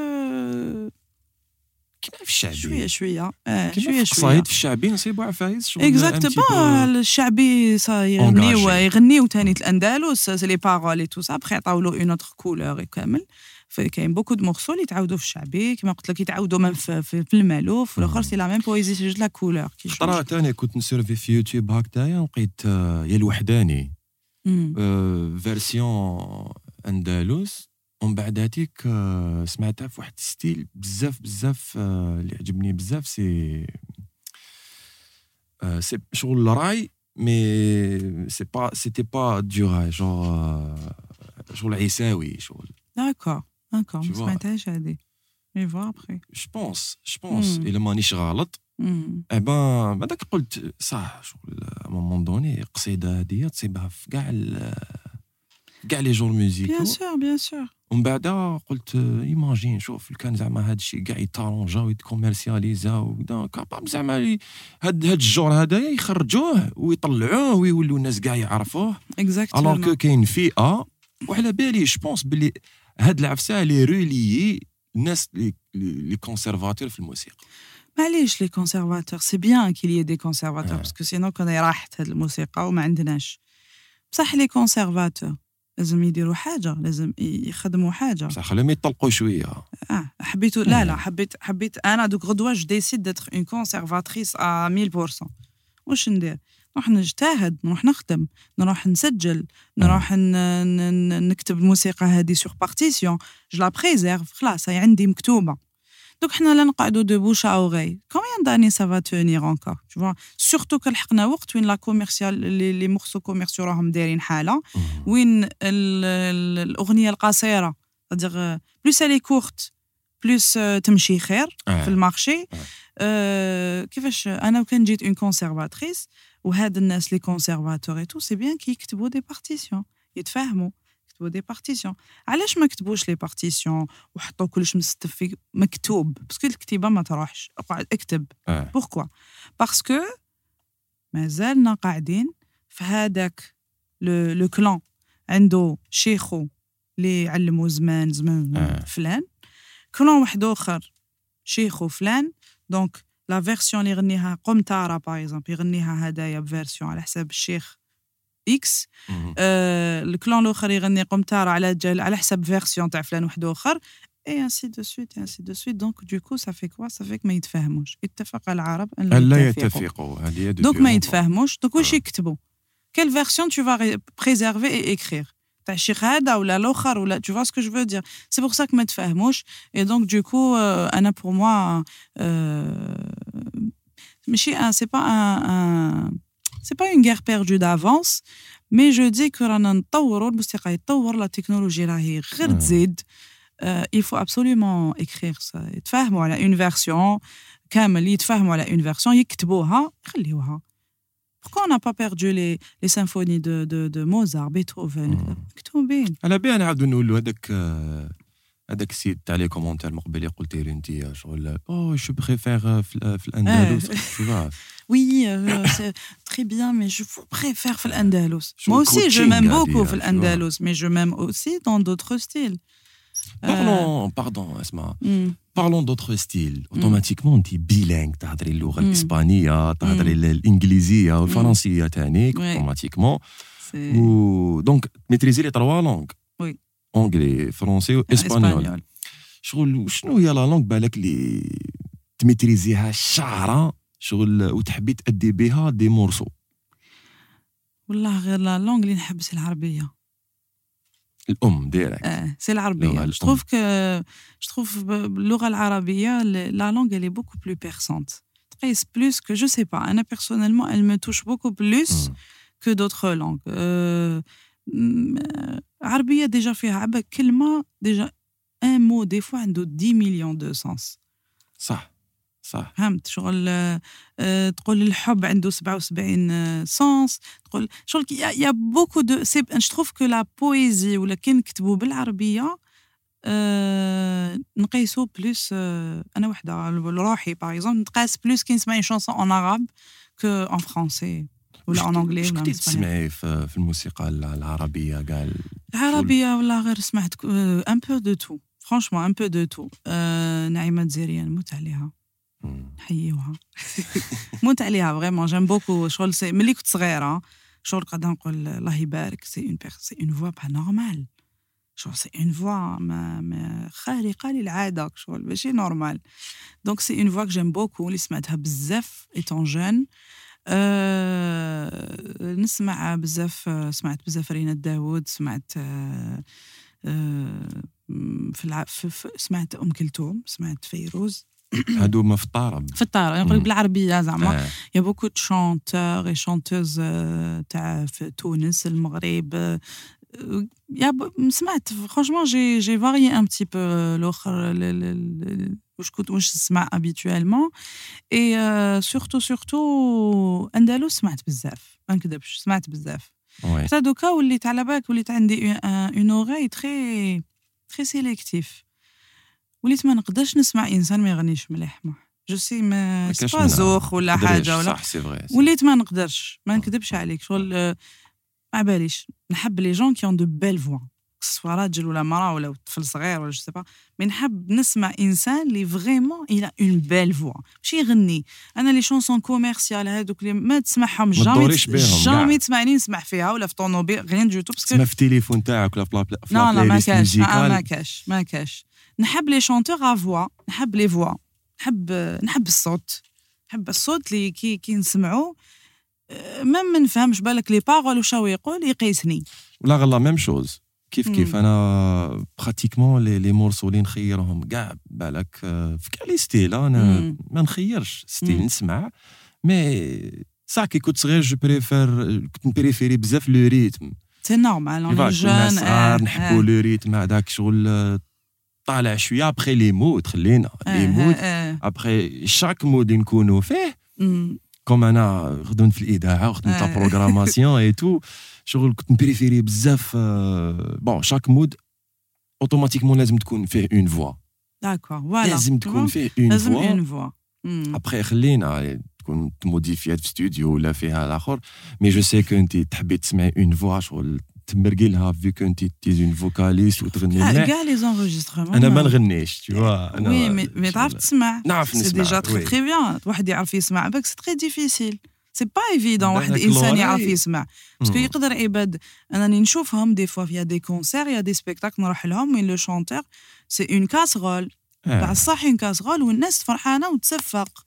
كيما في الشعبي؟ شوية شوية. آه، شوية شوية. القصايد في الشعبي؟ نصيبوا عفايس exactement الشعبي صا يغنيو. يغنيو تاني الأندلس les paroles et tout ça après يعطاو له une autre couleur كامل كاين beaucoup de morceaux اللي يتعاودوا في الشعبي كما قلت لك يتعاودوا من في, في, في المالوف والاخر c'est la même poésie c'est juste la couleur كي خطرة تاني كنت ن surfi في يوتيوب هكذايا لقيت آه، يا الوحداني مم. version أندلس. ومن بعد هاتيك آه، سمعتها في واحد style بزاف بزاف آه، اللي عجبني بزاف سي آه، سي شغل راي mais c'est pas c'était pas du راي آه، شغل عيساوي شغل. d'accord. d'accord Tu ما vois. سمعتهاش هادي mais فوا après je pense je pense مم. الا مانيش غلط مم. et ben بعدك قلت صح شغل moment donné قصيده هذه تصيبها في كاع ال- كاع les genres musicaux bien sûr bien sûr ومن بعد قلت imagine شوف كان زعما هذا الشيء كاع يت arranja ويت commercialisa وكذا capable زعما ي- هاد هاد الجور هذايا يخرجوه ويطلعوه ويولوا الناس كاع يعرفوه alors que exactement كاين فئه وعلى بالي je pense بلي هاد العفسه لي روليي الناس les conservateurs في الموسيقى. معليش les conservateurs c'est bien qu'il y ait des conservateurs آه. parce que sinon كان راحت هاد الموسيقى وما عندناش. بصح les conservateurs لازم يديروا حاجة لازم يخدموا حاجة. بصح خليهم يطلقوا شوية. آه حبيتو لا لا مم. حبيت حبيت أنا دوك غدوة je décide d'être une conservatrice à 1000% واش ندير؟ نروح نجتهد نروح نخدم نروح نسجل نروح ن- ن- ن- نكتب الموسيقى هذه sur partition je la préserve خلاص هي عندي مكتوبة. دوك حنا لا نقعدوا de bouche à oreille combien d'années ça va tenir encore tu vois surtout كلحقنا وقت وين la commerciale les morceaux commerciaux راهم دايرين حالة. وين الأغنية القصيرة. C'est-à-dire plus elle est courte plus تمشي خير في ال marché. كيفاش؟ أنا وكان j'étais une conservatrice وهاد الناس les conservateurs et tout c'est bien qui يكتبوا des partitions يتفاهموا يكتبوا des partitions علاش ما كتبوش les partitions وحطوا كلش مستف مكتوب parce que الكتيبه ما تروحش اقعد اكتب pourquoi parce que مازالنا قاعدين في هذاك le clan عنده شيخو اللي علموا زمان زمان فلان. clan واحد آخر شيخو فلان. donc la version اللي يغنيها قمطاره par exemple يغنيها هدايا ب version على حساب الشيخ X آه ال clan الأخر يغني قمطاره على جل على حساب version تاع فلان واحد أخر et ainsi de suite ainsi de suite donc du coup ça fait quoi ça fait que ما يتفاهموش. اتفق العرب أن لا يتفقوا. donc ما يتفاهموش. donc واش يكتبوا؟ quelle version tu vas préserver et écrire تاع الشيخ هذا ولا الاخر ولا tu vois ce que je veux dire c'est pour ça que ما تفهموش et donc du coup euh, انا pour moi euh, ماشي c'est pas un, un c'est pas une guerre perdue d'avance mais je dis que رانا نطوروا الموسيقى يتطور لا تكنولوجيا راهي غير تزيد euh, il faut absolument écrire ça يتفاهموا على une version كامل يتفاهموا على une version يكتبوها يخليوها Pourquoi on n'a pas perdu les, les symphonies de, de, de Mozart, Beethoven مكتوبين على بالي نعاودوا نقولوا هذاك هذاك السيد تاع لي كومونتير من قبل قلتي لي انت شغل او جو بريفير في الاندلس tu Oui, euh, c'est très bien, mais je vous préfère في الأندلس. Moi aussi, je m'aime beaucoup في الأندلس, mais je m'aime aussi dans d'autres styles. Parlons, euh... pardon, Asma. Mm. Parlons d'autres styles. Automatiquement, on dit bilingue. Tu as langue l'espagnol, tu as l'anglais, ou le français, automatiquement. Ou, donc, maîtriser les trois langues. Oui. Anglais, français ou espagnol. شغل شنو هي la langue بالك اللي ت maîtriser يها شعره شغل وتحبي تأدي بها des morceaux والله غير la langue اللي نحبها العربيه الأم directe آه c'est العربية. je trouve que je trouve باللغة العربية la langue elle est beaucoup plus perçante. تقيس plus que je sais pas أنا personnellement elle me touche beaucoup plus que d'autres langues. Euh, عربيه déjà فيها عبا كلمه déjà un mot des fois عنده 10 millions de sens صح صح. فهمت؟ شغل آه تقول الحب عنده 77 sens تقول شغل y a beaucoup de c'est trouve que la poésie ولا كي نكتبوا بالعربية آه نقيسو plus آه أنا وحدة لروحي par exemple نقاس plus كي نسمع chanson en arabe que en français ولا en anglais ولا كنتي تسمعي في الموسيقى العربية؟ قال العربية ولا غير سمعت un peu de tout franchement un peu de tout نعيمة الجزائريه نموت عليها. نحييوها موت عليها vraiment j'aime beaucoup شغل c'est ملي كنت صغيرة شغل قاعدة نقول الله يبارك c'est une c'est une voix pas normale شغل c'est une voix ما, ما خارقة للعادة شغل ماشي normale donc c'est une voix que j'aime beaucoup اللي سمعتها بزاف étant jeune نسمع بزاف سمعت بزاف رينا داوود سمعت أه في, الع... في, في سمعت أم كلثوم سمعت فيروز. هادو ما في الطرب في الطرب نقول بالعربية زعما. y a beaucoup de chanteurs et chanteuses تاع في تونس المغرب يا سمعت franchement j'ai j'ai varié un petit peu الآخر واش كنت واش نسمع habituellement et surtout surtout اندلس سمعت بزاف ما نكذبش سمعت بزاف حتى دوكا وليت على بالك وليت عندي une oreille très très sélective وليت ما نقدرش نسمع إنسان ما يغنيش مليح je sais mais c'est pas زوخ ولا حاجة ولا. صح c'est vrai وليت ما نقدرش ما نكذبش عليك. شغل ما باليش. نحب les gens qui ont de belles voix soit راجل ولا مرأة ولا طفل صغير ولا je sais pas mais نحب نسمع إنسان اللي vraiment il a une belle voix ماشي يغني. أنا les chansons commerciales هذوك اللي ما تسمعهم jamais jamais تسمعني نسمع فيها ولا في طونوبيل غير du tout تسمع في التليفون تاعك ولا في لا لا ما كاش. ما كاش ما كاش. نحب les chanteurs à voix نحب les voix نحب نحب الصوت نحب الصوت اللي كي كي نسمعو même ما نفهمش بالك les paroles هو يقول يقيسني. voilà la même chose. كيف كيف؟ أنا pratiquement les les morceaux اللي نخيرهم كاع بالك في كاع les styles أنا ما نخيرش style نسمع. mais صح كي كنت صغير je préfère كنت ن préférer بزاف le rythme c'est normal en jeune صغار نحبوا لو ريتم هذاك شغل طالع شوية après les moods خلينا les moods après chaque mood نكونوا فيه comme أنا خدمت في الاذاعه وخدمت la programmation et tout شغل كنت ن préférer بزاف bon chaque mood automatiquement لازم تكون فيه une voix d'accord voilà لازم تكون فيه une لازم voix une voix ابخي خلينا تكون modifiée في استوديو ولا فيها الآخر mais je sais que انت تحبي تسمعي une voix شغل تمرقي لها في انت t'es une vocaliste وتغني مليح كاع les enregistrements أنا ما نغنيش vois. أنا oui mais تعرف تسمع نعرف c'est نسمع déjà très. très bien واحد يعرف يسمع parce que c'est très difficile c'est pas évident واحد انسان. يعرف يسمع parce que. يقدر عباد انني نشوفهم des fois y a des concerts y a des spectacles نروح لهم وين le chanteur c'est une آه. الصح une casserole والناس فرحانه وتصفق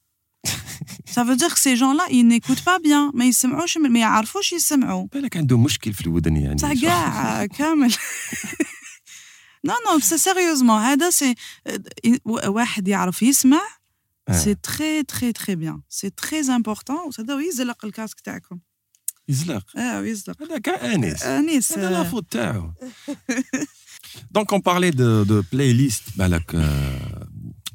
Ça veut dire que ces gens-là, ils n'écoutent pas bien, ما يسمعوش ما يعرفوش يسمعوا بالك عنده مشكل في الودن يعني بصح كاع كامل non non بس sérieusement هذا c'est واحد يعرف يسمع آه. c'est très très très bien c'est très important وهذا يزلق ال casque تاعكم يزلق آه ويزلق هذا كاع انيس انيس هذا la faute تاعو donc on parlait de de playlist بالك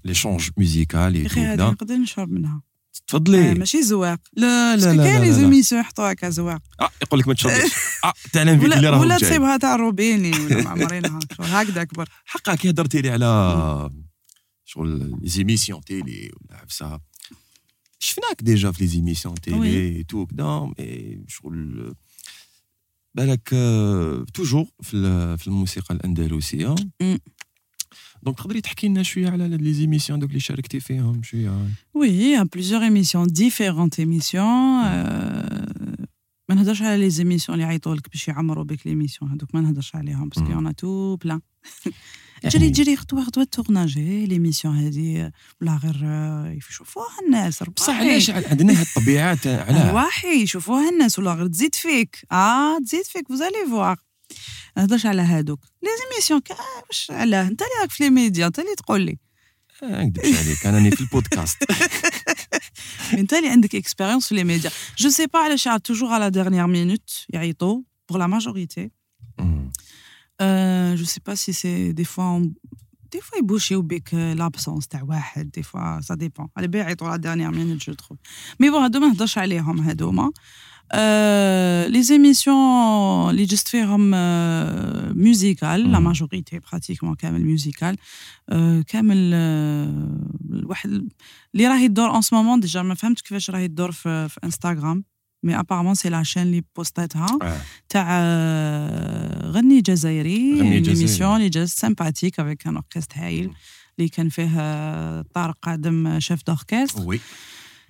l'échange musical أخي هذه نقدر نشرب منها. آه، تفضلي ماشي زواق. لا لا لا كاين les les émissions يحطوها هكا زواق آه يقول لك ما تشربيش. آه تاع ال invité اللي راهو ولا تصيبها تاع الروبيني ولا معمرينها هكذا كبر حقا كي هضرتي لي على شغل les émissions télé ولا عفسة. شفناك déjà في les émissions télé. tout كدا mais شغل بالك toujours في ال- في الموسيقى الأندلسية. donc تقدري تحكي لنا شوية على les émissions دوك اللي شاركتي فيهم شوية plusieurs émissions, différentes émissions. Euh, ما نهضرش على les émissions اللي يعيطوا لك باش يعمروا بك l'émission هذوك ما نهضرش عليهم parce que. y en a tout plein جري جري خطوه خطوه تورناجي l'émission هذه ولا غير يشوفوها الناس بصح علاش عندنا هاد الطبيعات علاه واحي يشوفوها الناس ولا غير تزيد فيك آه تزيد فيك vous allez voir ما نهضرش على هادوك. les émissions كا واش علاه أنت اللي راك في les médias أنت اللي تقول لي. ما نكذبش عليك أنا راني في البودكاست. أنت اللي عندك expérience في les médias. je sais pas علاش عاد toujours على dernière minute يعيطوا pour la majorité مم. je sais pas si c'est des fois des fois يبوشيو بك l'absence تاع واحد des fois ça dépend على بالي يعيطوا على dernière minute je trouve mais bon هادو ما نهضرش عليهم هادوما les émissions اللي جست فيهم musicales la مم. majorité pratiquement كامل musicales كامل آه، الواحد اللي راهي تدور un moment déjà ما فهمتش كيفاش راهي تدور في, في انستغرام mais apparemment c'est la chaîne اللي بوستاتها آه. تاع آه، غني جزائري غني جزائري. l'émission اللي جات sympathique avec un orchestre هايل اللي كان فيه آه، طارق قادم chef d'orchestre oui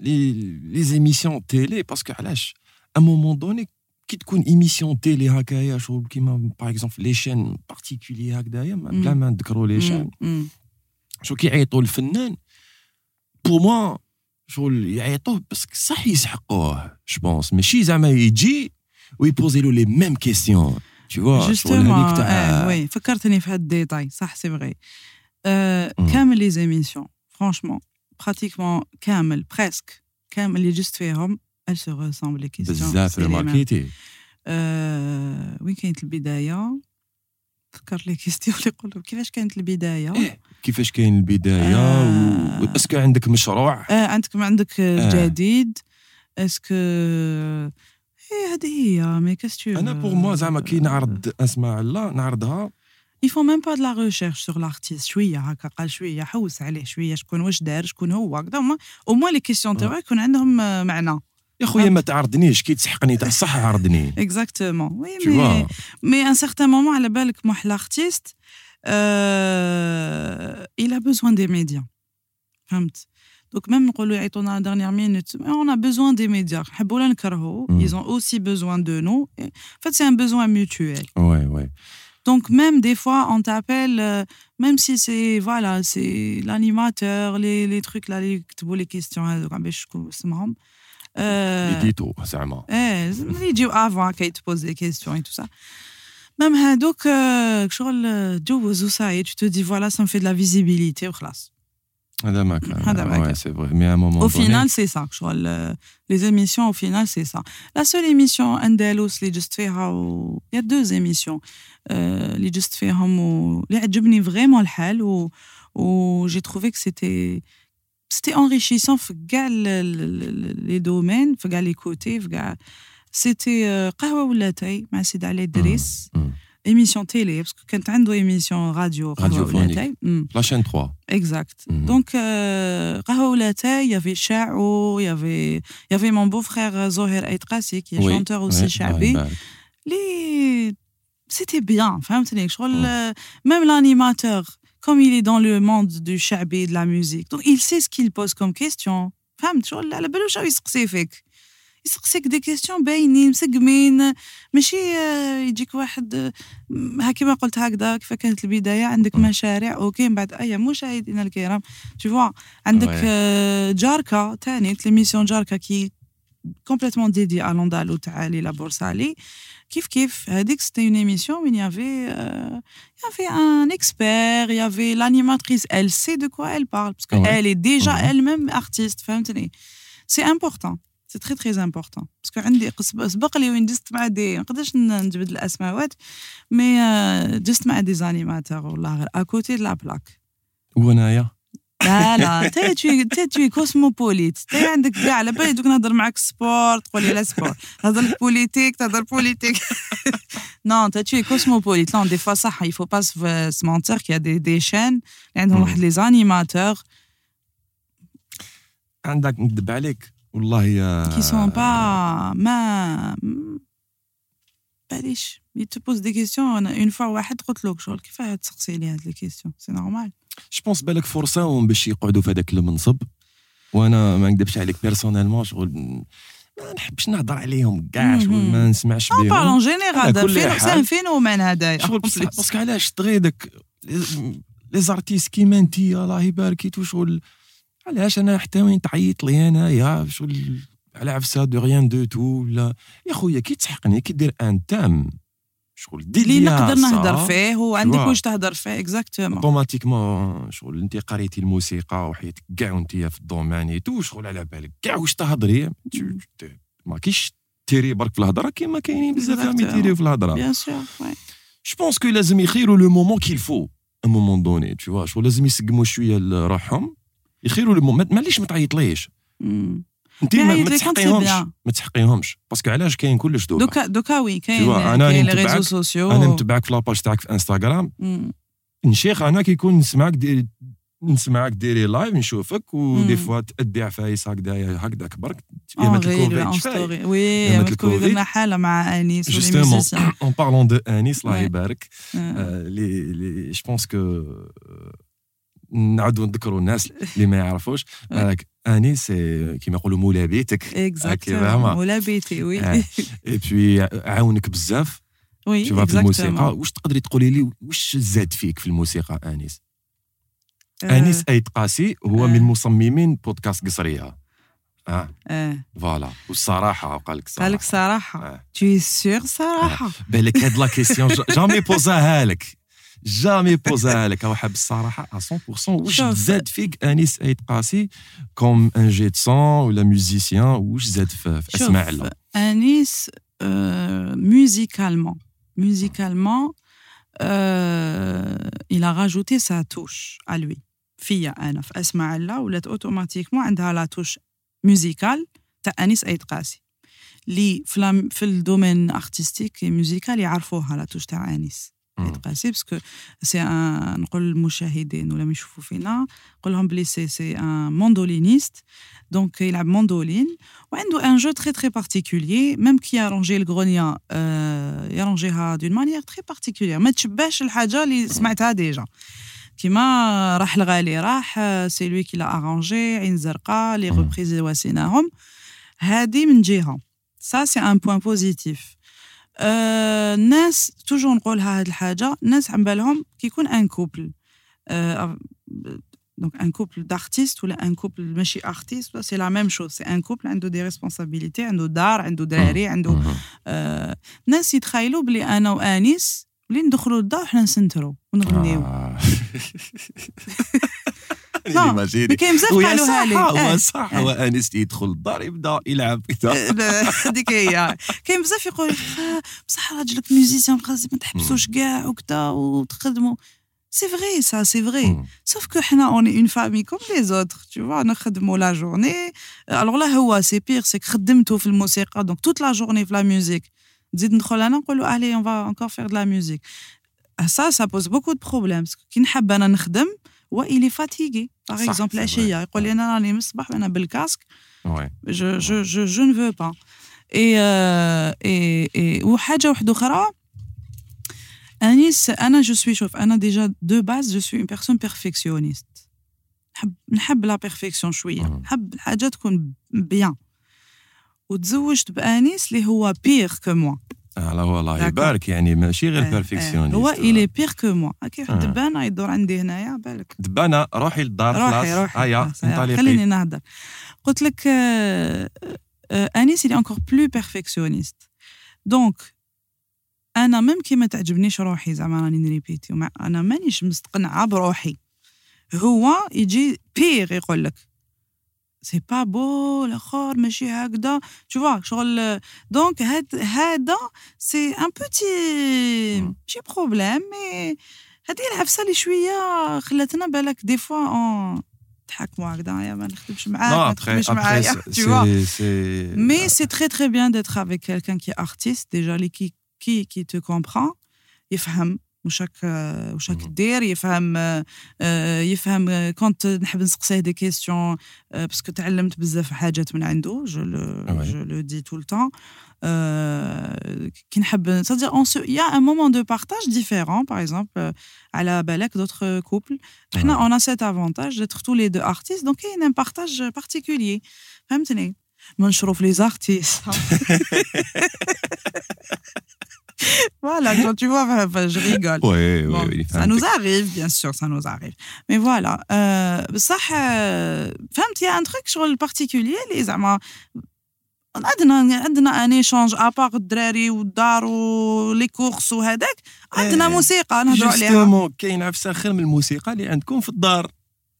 آه، لي لي زيميسيون تيلي باسكو علاش à moment donné كي تكون émission télé هكايا شغل كيما par exemple les chaînes particulières هكذايا ما- بلا مم. ما نذكروا les chaînes مم، مم. شو كيعيطوا الفنان pour moi شغل يعيطوه بس صح يسحقوه je pense ماشي زعما يجي ويبوزي له لي ميم كيستيون tu vois شغل justement هذيك تاع آه oui فكرتني في هاد ال détail صح c'est vrai آه مم. كامل les émissions franchement pratiquement كامل presque كامل اللي جست فيهم elles se ressemblent les questions بزاف. ريماركيتي آه وين كانت البداية تذكر les questions اللي يقولوا كيفاش كانت البداية إيه، كيفاش كاين البدايه آه. و... est-ce que عندك مشروع؟ آه عندك ما عندك آه. الجديد est-ce que إيه هذه هي mes questions أنا pour moi زعما كي نعرض أسماء علا نعرضها. Il faut même pas de la recherche sur l'artiste. شوية هكا قال شوية حوس عليه شوية شكون واش دار شكون هو هكذا هما au moins les questions تاعو يكون عندهم آه، معنى يا خويا ما تعرضنيش كي تسحقني تاع الصح عرضني exactement oui tu me vois. mais un certain moment على بالك موح l'artiste euh, il a besoin des médias. فهمت donc même نقولوا يعيطونا dernière minute on a besoin des médias. نحبوا ولا نكرهوا Mm. ils ont aussi besoin de nous. Et en fait c'est un besoin mutuel. Ouais, ouais. Donc même des fois on t'appelle euh, même si c'est voilà c'est l'animateur les, les trucs là les يكتبوا les questions هذوك عم يشكوا اسمهم euh, Edito, زعما. إيه اللي يجيو افون كي تبوز دي كيستيون اي تو سا ميم هادوك آه، شغل تجوز وساي tu te dis voilà ça me fait de la visibilité وخلاص هذا ما كان. هذا ما Ouais, كان. c'est vrai. Mais à un moment au donné. final c'est ça شغل آه، les émissions au final c'est ça la seule émission اندلس اللي جست فيها و... il y a deux émissions آه، اللي جست فيهم و... اللي عجبني vraiment الحال و و j'ai trouvé que c'était c'était enrichissant في كاع ال- ال- ال- les domaines في كاع les côtés في كاع c'était آه، قهوة ولا تاي مع سيد علي الدريس مم. émission télé parce que كانت عنده émission radio قهوة ولا Radiophonique. تاي مم. La chaîne 3. Exact. Mhm. Donc, euh, قهوة ولا تاي, il y avait Chao, il y avait, il y avait mon beau-frère euh, Zoher Aitrasi, qui est Oui, chanteur aussi Ouais, chabi. ouais, bah, Les... C'était bien, فهمتني شغل, euh, même l'animateur, comme il est dans le monde du chabi, de la musique, donc il sait ce qu'il pose comme question. فهمت شغل على بالو شو يسقسي فيك يسقسيك des questions باينين مسقمين ماشي آه، يجيك واحد آه، ها كيما قلت هكذا كيف كانت البداية عندك مشاريع OK من بعد أي مشاهدينا الكرام. شوفوا عندك آه، جاركا ثاني l'émission جاركا qui complètement dédiée à l'andalou تاع لي لابورسالي كيف كيف هذيك c'était une émission وين y avait y avait un expert y avait l'animatrice elle sait de quoi elle parle parce que elle déjà elle-même artiste فهمتني c'est important très très important. Parce que عندي سبق لي وين دزت مع des ما نقدرش نجبد الأسماوات mais آه، دزت مع des animateurs والله غير à côté la plaque وانايا لا لا t'es tout t'es cosmopolite t'es عندك كاع على بالي دوك نهضر معاك sport تقول لي لا sport نهضر politique تهضر politique non t'es tout cosmopolite لا des fois صح mentir qu'il y a des des chaînes اللي عندهم. واحد les animateurs عندك نكذب عليك. والله يا qui sont pas ما باليش il te pose des questions. أنا une fois واحد قلت له شغل كيفاه تسقسي لي هاد les questions c'est normal جو بونس بالك فرصة باش يقعدوا في هذاك المنصب. وأنا ما نكذبش عليك بيرسونيلمون شغل ما نحبش نهضر عليهم كاع شغل ما نسمعش بهم. phénomène- c'est حال. un phénomène هذايا شغل باسكو علاش تغي داك لي زارتيست كيما انت الله يبارك شغل. علاش أنا حتى وين تعيط لي انايا شغل على عفسة دو ريان دو تو ولا يا خويا كي تسحقني كي دير ان تام. شغل دير اللي لي نقدر. نهضر فيه؟ وعندك. واش تهضر فيه؟ exactement automatiquement شغل انت قريتي الموسيقى وحياتك كاع وانت في ال domaine et tout شغل على بالك. كاع واش تهضري؟ Tu- ما كاينش تيري برك في الهضرة كيما كاينين بزاف Exactement. يتيريو في الهضرة. bien sûr je pense que لازم يخيروا le moment qu'il faut un moment donné tout شغل لازم يسقموا شوية لروحهم يخيروا معليش ما تعيطليش. انت ما ما, يعيط ما تسحقيهمش. تسحقيهمش parce que علاش كاين كلش دوكا دوكا دوكا oui كاين les réseaux نتبعك- sociaux أنا نتبعك في la page تاعك في انستغرام. نشيخ أنا كيكون نسمعك ديري نسمعك ديري live نشوفك و des. fois تأدي عفايس هكذايا هكذاك برك. اون يا مثل reel en كوفيد story oui مثل مثل كوفيد. درنا حاله مع أنيس justement en parlant de انيس الله. يبارك آه. لي je pense que نعاودوا نذكروا الناس اللي ما يعرفوش انيس آه، كيما يقولوا مولا بيتك exactement ولا بيتي oui آه. اي بوي عاونك بزاف. oui في الموسيقى. واش تقدري تقولي لي واش زاد فيك في الموسيقى أنيس؟ أنيس ايت قاسي هو آه. من مصممين بودكاست قصرية. آه. voilà. والصراحة قال لك صراحة. آه. tu es sûr صراحة. بالك هاد la question jamais بوزاها لك jamais بوزاها لك حاب الصراحه 100% واش. زاد فيك انيس ايت قاسي comme ingé de son ولا musicien واش زاد في, اسماء علا Anis, euh, musicalement, musicalement, euh, il a rajouté sa touche à lui. فيا أنا في اسماء علا ولات automatiquement عندها la touche musicale تاع انيس ايت قاسي اللي في ال domaine artistique musical يعرفوها la touche تاع انيس ايت قاسي parce que c'est un نقول للمشاهدين ولا ما يشوفوا فينا نقول لهم بلي c'est c'est un mandoliniste donc يلعب mandoline وعنده un jeu très très particulier même كي يارونجي الغرونيا يارونجيها d'une manière très particulière ما تشبهش الحاجة اللي سمعتها déjà كيما راح الغالي راح c'est lui qui l'a arrangé عين زرقاء les reprises واسيناهم هادي من جهه ça c'est un point positif الناس toujours نقولها هاد الحاجة الناس عم بالهم كي يكون un couple. donc un couple d'artistes ولا un couple ماشي artistes c'est la même chose c'est un couple عنده des responsabilités عنده دار عنده دراري عنده الناس يتخيلوا بلي أنا وأنيس بلي ندخلوا للدار وحنا نسنترو ونغنيو. ما كاين بزاف قالوها لي. هو صح هو أنس يدخل الدار يبدأ يلعب هذيك هي. كاين بزاف يقول بصح راجلك musicien خاص ما تحبسوش كاع وكذا وتخدموا c'est vrai ça c'est vrai sauf que حنا on est une famille comme les autres tu vois نخدموا la journée alors là هو c'est pire c'est خدمتو في الموسيقى. donc toute la journée في la musique نزيد ندخل أنا نقولوا الي اون فا انكور فير دو لا ميوزيك سا سا بوز بوكو دو بروبليم كي نحب أنا نخدم هو il est fatigué par exemple العشيه يقول لي أنا راني من الصباح وأنا بال casque je je je je ne veux pas et et et وحاجه واحدة أخرى انيس أنا je suis شوف أنا déjà de base je suis une personne perfectionniste نحب نحب la perfection شوية نحب الحاجة تكون bien وتزوجت بانيس اللي هو pire que moi على هو الله يبارك يعني ماشي غير perfectionniste هو il est pire que moi كيف دبانه يدور عندي هنايا بالك دبانه روحي للدار روحي روحي هيا خليني نهضر قلت لك انيس il est encore plus perfectionniste donc أنا même كي ما تعجبنيش روحي زعما راني نريبيتي أنا مانيش مستقنعه بروحي هو يجي pire يقول لك c'est pas beau الآخر ماشي هكذا tu vois شغل donc هاد هذا c'est un petit ماشي problème mais هذه العفسه اللي شوية خلاتنا بالك des fois نتحكموا هكذا يا ما نخدمش معاك ما تخدمش معايا tu vois. mais c'est très très bien d'être avec quelqu'un qui est artiste déjà اللي qui qui qui te comprend يفهم وشاك وشاك دير يفهم يفهم كنت نحب نسقسيه des questions parce que تعلمت بزاف حاجات من عنده je je le dis tout le temps كي نحب c'est-à-dire en soi y a un moment de partage différent par exemple على بالك d'autres couples حنا on a cet avantage d'être tous les deux artistes donc كاين un partage particulier فهمتني منشرو في les artistes voilà, quand tu vois, enfin, je rigole. Oui, bon, oui, ça nous arrive, bien sûr, ça nous arrive. Mais voilà. بصح فهمت y a un truc شغل particulier اللي زعما عندنا عندنا un échange à part الدراري والدار و les courses وهذاك عندنا موسيقى نهضروا عليها justement كاين عفسه خير من الموسيقى اللي عندكم في الدار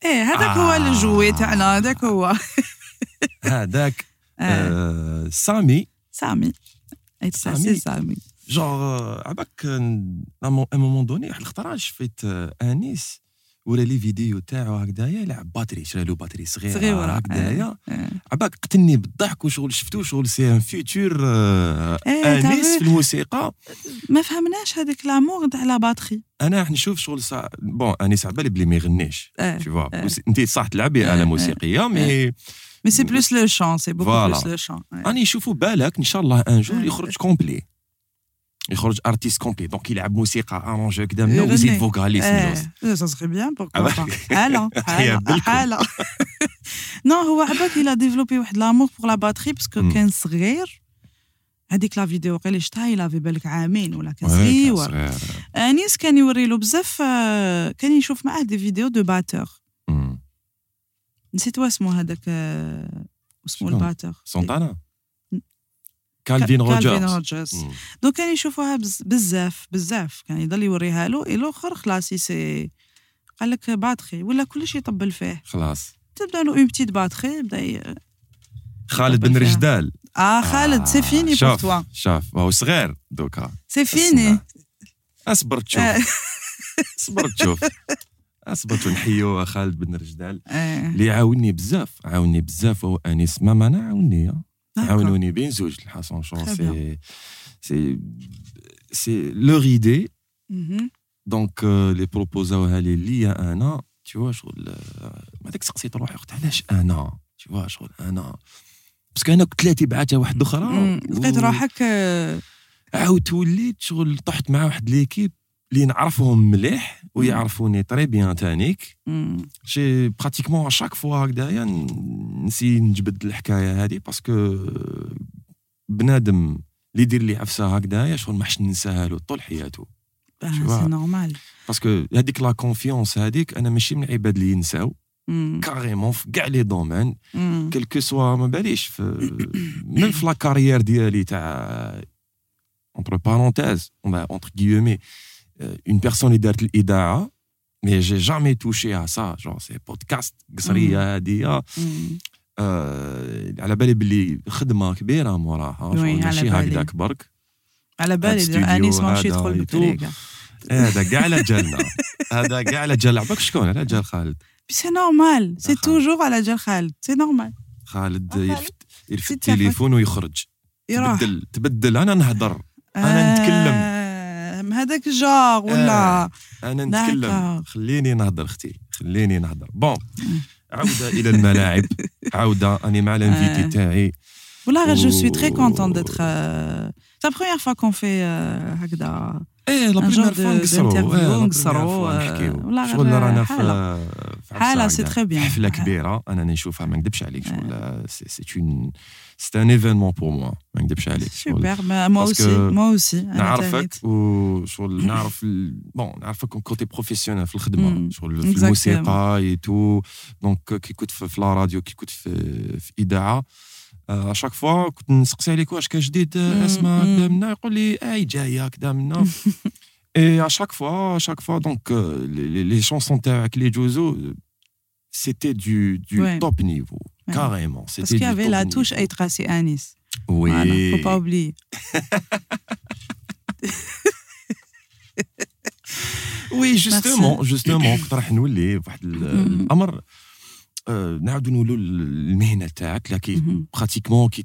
إيه هذاك هو الجوي تاعنا هذاك هو هذاك سامي سامي سامي سامي genre عباك un moment donné واحد الخطره شفت انيس ولا les vidéos تاعو هكذايا يلعب batterie شرا له batterie صغيرة صغيرة هكذايا عباك قتلني بالضحك وشغل شفتو شغل c'est un futur انيس في الموسيقى. ما فهمناش هذيك l'amour تاع la batterie أنا راح نشوف شغل ça... bon انيس على بالي بلي ما يغنيش tu vois انت صح تلعبي اله موسيقية mais mais c'est plus le chant c'est beaucoup plus le chant راني نشوفوا بالك إن شاء الله un jour يخرج complet يخرج artiste complet donc يلعب موسيقى arranger كدا منه ويزيد vocaliste ça serait bien pourquoi حاله حاله حاله non هو عباك il a développé واحد l'amour pour la batterie parce que كان صغير. هذيك la vidéo اللي شفتها يلا في بالك عامين ولا كان صغير. أنيس كان يوري له بزاف كان يشوف معاه des vidéos de batteur نسيت اسمه هذاك اسمه ال batteur سونتانا؟ كالفين روجرز كالفين روجرز donc كان يشوفوها بزاف بزاف. كان يضل يوريها له الآخر خلاص يسي قال لك batterie ولا كلشي يطبل فيه. خلاص. تبدا له une petite batterie بدا. خالد بن رجدال. آه خالد c'est fini pour toi شاف هو صغير دوكا. c'est fini أصبر تشوف. أصبر تشوف. أصبر نحيو خالد بن رجدال. اللي عاوني بزاف عاوني بزاف هو أنيس ماما أنا عاوني عاونوني بين زوج la chanson c'est c'est c'est leur idée. donc اللي بروبوزاوها لي ليا أنا تشوا شغل هذاك سقسيت روحي قلت علاش أنا تشوا شغل أنا parce que أنا كنت لا تبعتها واحدة أخرى. لقيت روحك عاود وليت شغل طحت مع واحد l'équipe اللي نعرفهم مليح ويعرفوني très bien تانيك. j'ai pratiquement chaque fois هكذايا نسي نجبد الحكاية هذه parce que بنادم اللي يدير لي عفسة هكذايا شغل ما حش ننساها له طول حياته. c'est normal parce que هذيك la confiance هذيك أنا ماشي من العباد اللي ينساو. carrément في كاع les domaines. quel que soit ما باليش في من في la carrière ديالي تاع entre parenthèses entre guillemets personne اللي دارت الاذاعه mais j'ai jamais touché à ça genre c'est podcast قصريه. آه على بالي باللي خدمه كبيره موراها ماشي. هكذاك برك على بالي انيس ماشي هذا يدخل. بطريقه هذا كاع على جالنا هذا كاع على جال عباك شكون على جال خالد c'est normal c'est. toujours على جال خالد c'est normal خالد تافك. التليفون ويخرج يروح تبدل تبدل أنا نهضر أنا نتكلم. هذاك جار ولا أنا d'accord. نتكلم خليني نهضر أختي خليني نهضر. bon عودة إلى الملاعب. عودة أنا مع آه. ال invité تاعي والله contente d'être euh, c'est la première fois qu'on fait euh, هكذا إيه لا Un genre première fois de- نقصرو d'interview إيه، لا نقصرو، première fois آه، نحكيو والله شغل غير رانا في حالة. في حالة عفسة c'est هكذا. très bien حفلة كبيرة أنا نشوفها ما نكذبش عليك شغل c'est un c'est un événement pour moi ما نكذبش عليك شغل super moi Parce aussi que moi aussi أنا نعرفك تانيت. وشغل نعرف ال- bon نعرفك côté professionnel في الخدمة مم. شغل في Exactement. الموسيقى et tout donc كي كنت في في la radio كي كنت في في اذاعه à chaque fois كنت نسقسي عليك واش كان جديد مم. اسمع مم. كذا منا يقول لي اي جاية كذا منا et à chaque fois à chaque fois donc les chansons تاعك اللي جوزو c'était de de Ouais. top niveau Ouais. carrément parce c'était qu'il y avait la touche اي تقاسي انيس voilà وي faut pas oublier oui justement justement كنت نعاودوا نقولوا المهنة تاعك لا كي مهم. pratiquement كي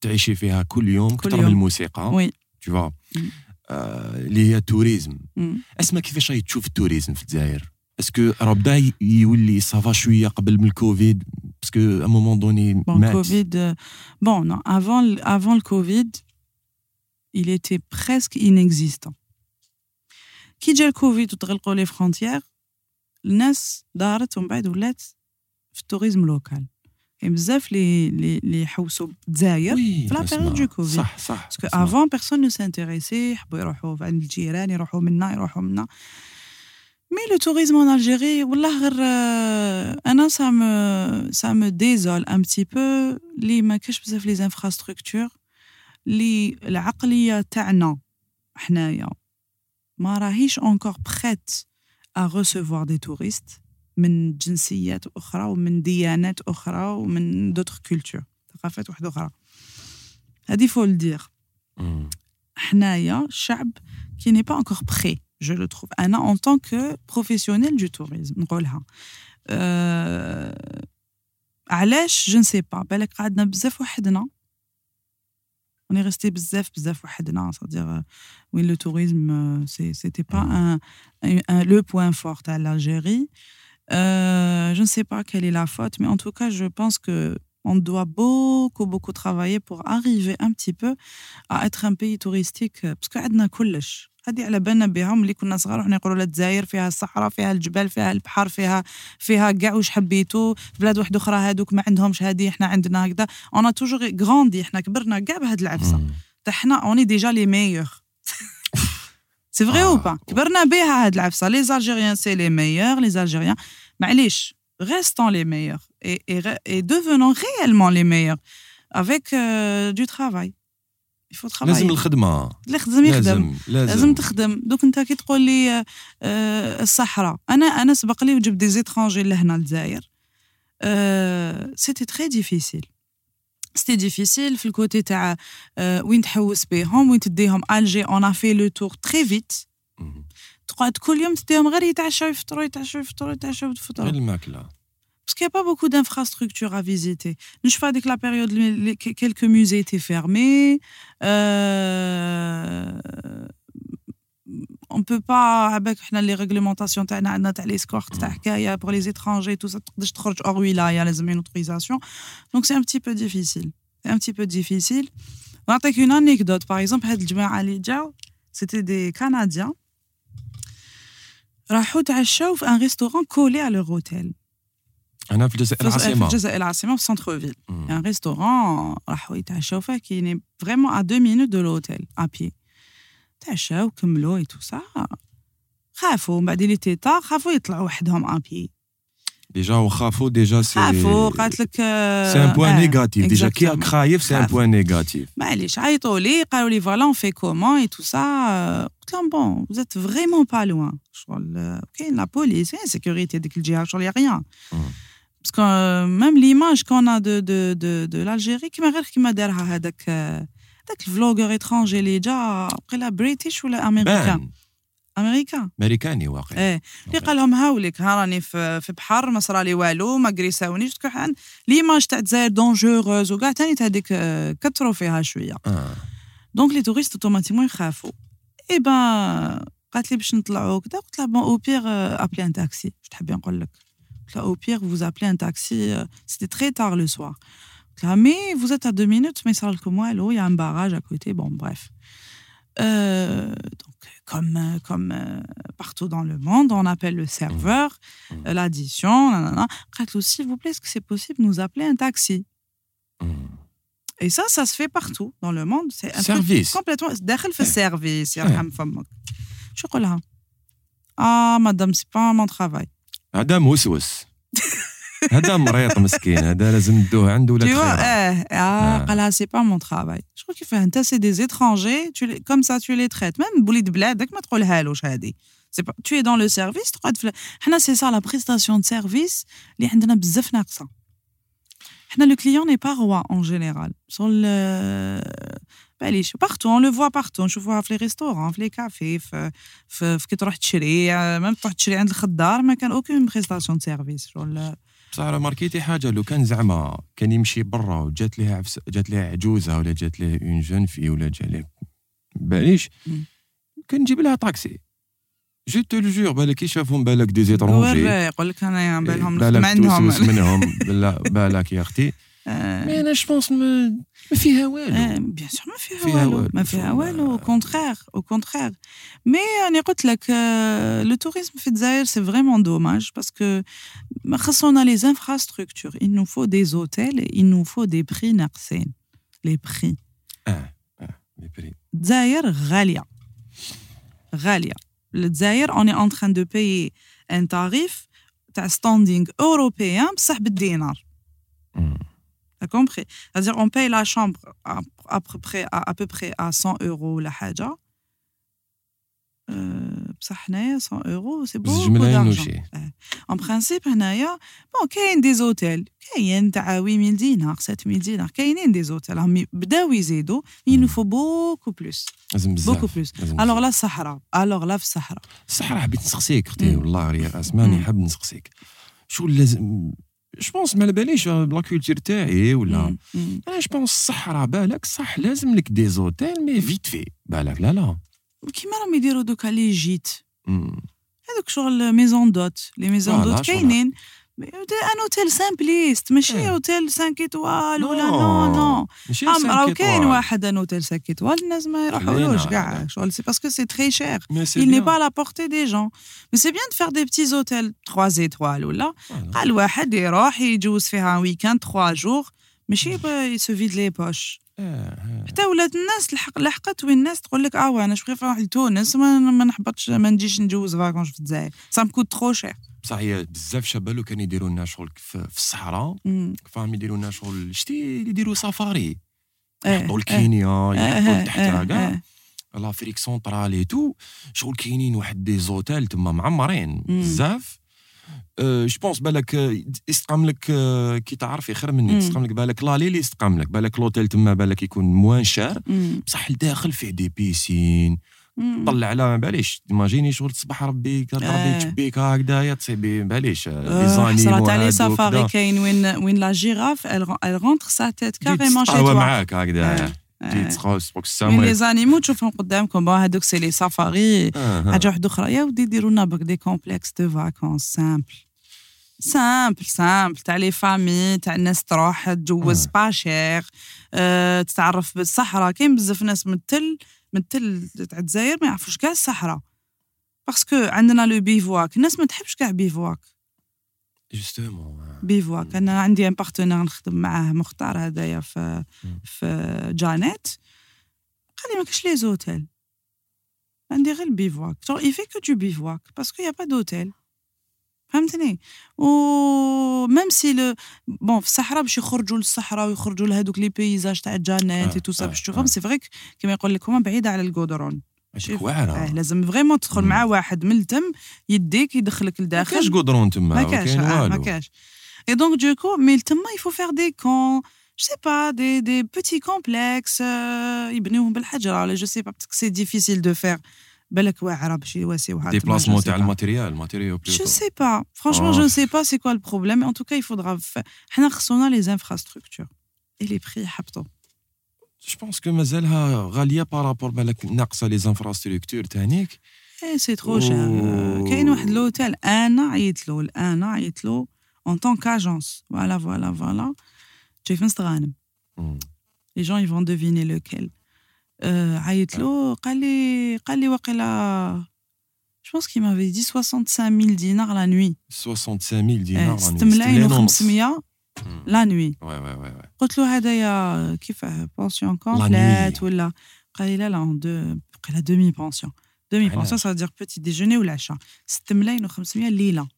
تعيشي فيها كل يوم كل كثر من يوم. الموسيقى oui tu vois مم. آه، اللي هي tourisme مم. اسمع كيفاش راهي تشوف ال tourisme في الجزائر est-ce que راه بدا ي- يولي ça va شوية قبل من الكوفيد parce que à un moment donné Bon, مات Covid. euh, bon, non, avant, le- avant le Covid, il était presque inexistant. كي جا الكوفيد وتغلقوا les frontières الناس دارت ومن بعد ولات في ال tourisme local كاين بزاف لي لي لي يحوسوا بالجزائر oui في لا اسمع. période du Covid. صح صح parce que اسمع. avant personne ne s'intéressait يحبوا يروحوا عند الجيران يروحوا منا يروحوا منا mais le tourisme en Algérie والله غير آه، أنا ça me ça me désole un petit peu لي ما كاش بزاف les infrastructures لي العقلية تاعنا حنايا ما راهيش encore prêts à recevoir des touristes من جنسيات أخرى ومن ديانات أخرى ومن d'autres cultures ثقافات واحدة أخرى هذه faut le dire مم. حنايا شعب qui n'est pas encore prêt je le trouve أنا en tant que professionnel du tourisme نقولها أه... علاش je ne sais pas بالك قعدنا بزاف وحدنا on est resté بزاف بزاف وحدنا c'est-à-dire euh, وين le tourisme euh, c'est c'était pas un, un, un- le point fort à l'Algérie Euh, je ne sais pas quelle est la faute mais en tout cas je pense que on doit beaucoup beaucoup travailler pour arriver un petit peu à être un pays touristique باسكو عندنا كلش. هذه على بالنا بها ملي كنا صغار وحنا نقولوا لا الجزائر فيها الصحراء فيها الجبال فيها البحر فيها فيها كاع واش حبيتو. في بلاد واحدة أخرى هذوك ما عندهمش هذه إحنا عندنا هكذا. on a toujours grandi إحنا كبرنا كاع بهاد العفسة. حنا on est déjà les meilleurs c'est vrai ou pas كبرنا بها هاد العفسه les Algériens c'est les meilleurs les Algériens معليش restons les meilleurs et, et, et devenons réellement les meilleurs avec euh, du travail. Il faut travailler. لازم الخدمه اللي خدم يخدم لازم لازم لازم تخدم دوك انت كي تقول لي آه، آه، الصحراء أنا أنا سبق لي وجبت des étrangers لهنا للجزائر c'était très difficile c'était difficile في ال côté تاع آه، وين تحوس بيهم وين تديهم Alger on fait le tour très vite مم. تقعد كل يوم تديهم غير يتعشاو يفطروا يتعشاو يفطروا يتعشاو غير يفطروا الماكله Parce qu'il n'y a pas beaucoup d'infrastructures à visiter. Je sais pas, dès que la période, les- les- quelques musées étaient fermés. Euh, on peut pas avec les réglementations تاعنا عندنا تاع les squats تاع حكايه pour les étrangers tout ça تقدرش تخرج hors ولايه لازم une autorisation donc c'est un petit peu difficile. C'est un petit peu difficile. نعطيك une anecdote. Par exemple هاد الجماعه اللي جاو c'était des canadiens. راحوا تعشاو في ان ريستورون كولي على leur hôtel. هنا في الجزائر العاصمه في الجزائر العاصمه في centre-ville un restaurant راحوا يتعشاو فيه كاين vraiment à deux minutes de l'hôtel et puis تعشاو كملوا et tout ça خافوا من بعد l'état خافوا يطلعوا وحدهم ا بي ديجا وخافوا ديجا سي خافوا قالت لك c'est un point négatif déjà كي راك خايف c'est un point négatif معليش عيطوا لي قالوا لي voilà on fait comment et tout ça قلت لهم bon vous êtes vraiment pas loin شغل كاين la police كاين sécurité ديك الجهه شغل y a rien Parce que euh, même l'image qu'on a de, de, de, de l'Algérie, qui m'a dit qu'il m'a dit هذاك هذاك ال vlogger étranger اللي جا قيلا British ولا امريكان امريكان امريكاني واقع إيه اللي قال لهم هاوليك ها راني في, في بحر ما صرالي والو ما كريساونيش l'image تاع الجزائر dangereuse وكاع تاني هذيك كثروا فيها شوية. آه. donc les touristes automatiquement يخافوا et ben قالت لي باش نطلعوا كذا قلت لها bon au pire ابلي ان تاكسي واش تحبي نقول لك؟ au pire, vous appelez un taxi. Euh, c'était très tard le Ah, mais vous êtes à deux minutes, mais ça que moi, l'eau, il y a un barrage à côté. Bon, bref. Euh, donc, comme, euh, comme euh, partout dans le monde, on appelle le serveur, mmh. l'addition, nanana. s'il vous plaît, est-ce que c'est possible de nous appeler un taxi? Mmh. Et ça, ça se fait partout dans le monde. C'est un service. Complètement. Derrière le service, Je suis là. Ah, madame, c'est pas mon travail. Madame, هذا مريض مسكين هذا لازم ندوه عنده ولا vois eh, ah, قالها c'est pas mon travail شكون كيفاه انت c'est des étrangers comme ça tu les traites même بوليد بلادك ما تقولهالوش هذه c'est pas tout dans le service تقعد حنا c'est ça la prestation de service اللي عندنا بزاف ناقصه حنا le client n'est pas roi en général sans باليش بارتو اون لو فوا بارتو نشوفوها في لي ريستورون في لي كافي في, في, في كي تروح تشري ميم تروح تشري عند الخضار ما كان اوكين بريستاسيون سيرفيس شغل بصح ماركيتي حاجة. لو كان زعما كان يمشي برا وجات ليه عفس جات ليه عجوزة ولا جات ليه اون جون في ولا جا ليه باليش كان نجيب لها طاكسي جو تو جور بالك يشافهم بالك دي زيترونجي يقول لك أنا بالهم بالك منهم. بالك يا أختي. مي أنا جو بونس ما فيها والو bien sûr ما فيها والو ما فيها والو au contraire au contraire mais أنا قلت لك le tourisme في الجزائر c'est vraiment dommage parce que خاصونا لي infrastructures il nous faut des hôtels et il nous faut des prix ناقصين لي بري آه آه les prix الجزائر غاليه غاليه الجزائر on est en train de payer un tarif تاع standing européen بصح بالدينار T'as compris? C'est-à-dire, on paye la chambre à, à, peu près, à, à peu près à 100 euros la haja. بصح هنايا 100 euros c'est beaucoup d'argent en principe هنايا bon كاين des hôtels كاين تاع 8000 دينار 7000 دينار كاينين des hôtels راهم بداو يزيدوا il nous faut beaucoup plus لازم بزاف بوكو بلوس الوغ لا الصحراء الوغ لا في الصحراء الصحراء حبيت نسقسيك أختي والله ريا اسماني حاب نسقسيك شو لازم جو بونس ما باليش بلا كولتور تاعي ولا أنا جو بونس الصحراء بالك صح لازم لك دي زوتيل مي فيت في بالك لا لا كيما راهم يديروا دوكا لي جيت هذوك شغل ميزون دوت لي ميزون دوت كاينين ان اوتيل سامبليست ماشي اوتيل 5 ايتوال ولا نو نو راهو كاين واحد ان اوتيل 5 ايتوال الناس ما يروحولوش كاع شغل سي باسكو سي تري شير il n'est pas à la portée des gens. Mais c'est bien de faire des petits hôtels 3 étoiles ولا قال واحد يروح يجوز فيها ويكاند 3 جور ماشي يسوفيد لي بوش حتى ولاد الناس لحق لحقت وين الناس تقول لك آه أنا شبغي نروح لتونس؟ ما, نحبطش ما نجيش نجوز فاكونس في الجزائر. سا مكوت ترو شير بصح هي بزاف شباب كانوا يديروا لنا شغل في الصحراء فاهم يديروا لنا شغل شتي يديروا سفاري يحطوا الكينيا يحطوا تحتها كاع. لافريك سونترال تو شغل كاينين واحد دي زوتيل تما معمرين بزاف. جو بونس بالك يستقام لك كي تعرفي خير مني تستقام لك بالك لالي اللي يستقام لك بالك لوتيل تما بالك يكون موان شار بصح الداخل فيه دي بيسين طلع على ما باليش. ايماجيني شغل تصبح ربي ربي آه. تشبيك هكذايا تصيبي ما باليش. لي زاني صرات علي سفاري كاين وين وين لا جيراف ال رونتر سا تيت كاريمون شي توا معاك هكذا تجي آه. تسقى تسقوك مي السما لي زانيمو تشوفهم قدامكم بون هذوك سي لي سافاري آه، آه. حاجة واحدة أخرى يا ودي ديروا لنا بك دي كومبلكس دو فاكونس سامبل سامبل سامبل تاع لي فامي تاع الناس تروح تجوز آه. با شير أه تتعرف بالصحراء كاين بزاف ناس من التل من التل تاع الجزائر ما يعرفوش كاع الصحراء. باسكو عندنا لو بيفواك الناس ما تحبش كاع بيفواك justement. bivouac أنا عندي un partenaire نخدم معاه مختار هذايا في مم. في جانيت قال لي ما كاش les hôtels عندي غير ال bivouac j'en ai fait que de bivouac parce que y a pas d'hôtel فهمتني et même c'est le bon في الصحراء باش يخرجوا للصحراء ويخرجوا لهذوك les paysages تاع جانيت آه، et tout ça آه، باش آه. تشوفهم c'est vrai que كيما يقول لك هما بعيدة على الكودرون. واعرة آه لازم vraiment تدخل. مع واحد ملتم يديك يدخلك ما كاش لداخل قدرون تما ما ما كاش آه ما كاش donc, du coup, mais تما faut faire des camps, je sais pas, des, des petits complexes, euh, يبنيوهم بالحجرة, ولا je sais pas, peut-être que c'est difficile de faire. بالك واعرة باش يواسيوها تما, déplacement je sais تاع pas. ال matériel ال matériel Je sais pas. Franchement, Ah. je ne sais pas c'est quoi le problème. Mais en tout cas, il faudra faire. حنا خصونا les infrastructures. Et les prix يحبطوا. je pense que مازالها غاليه par rapport بالك ناقصه les infrastructures تانيك Eh, c'est trop cher. Oh. كاين واحد l'hôtel أنا عيط له أنا عيط له en tant qu'agence. Voilà, voilà, voilà. جاي في مستغانم. مم. les gens ils vont deviner lequel. Euh, عيط له قال لي قال لي واقيلا je pense qu'il m'avait dit 65 000 dinars la nuit. 65000 Eh, دينار 6 ملايين و500 la nuit oui oui oui oui قلت له هذايا كيفاه pension nuit. complète ولا قال لي لا لا دو قال demi-pension demi علاش؟ pension ça veut dire petit déjeuner والعشاء 6 ملايين و500 ليله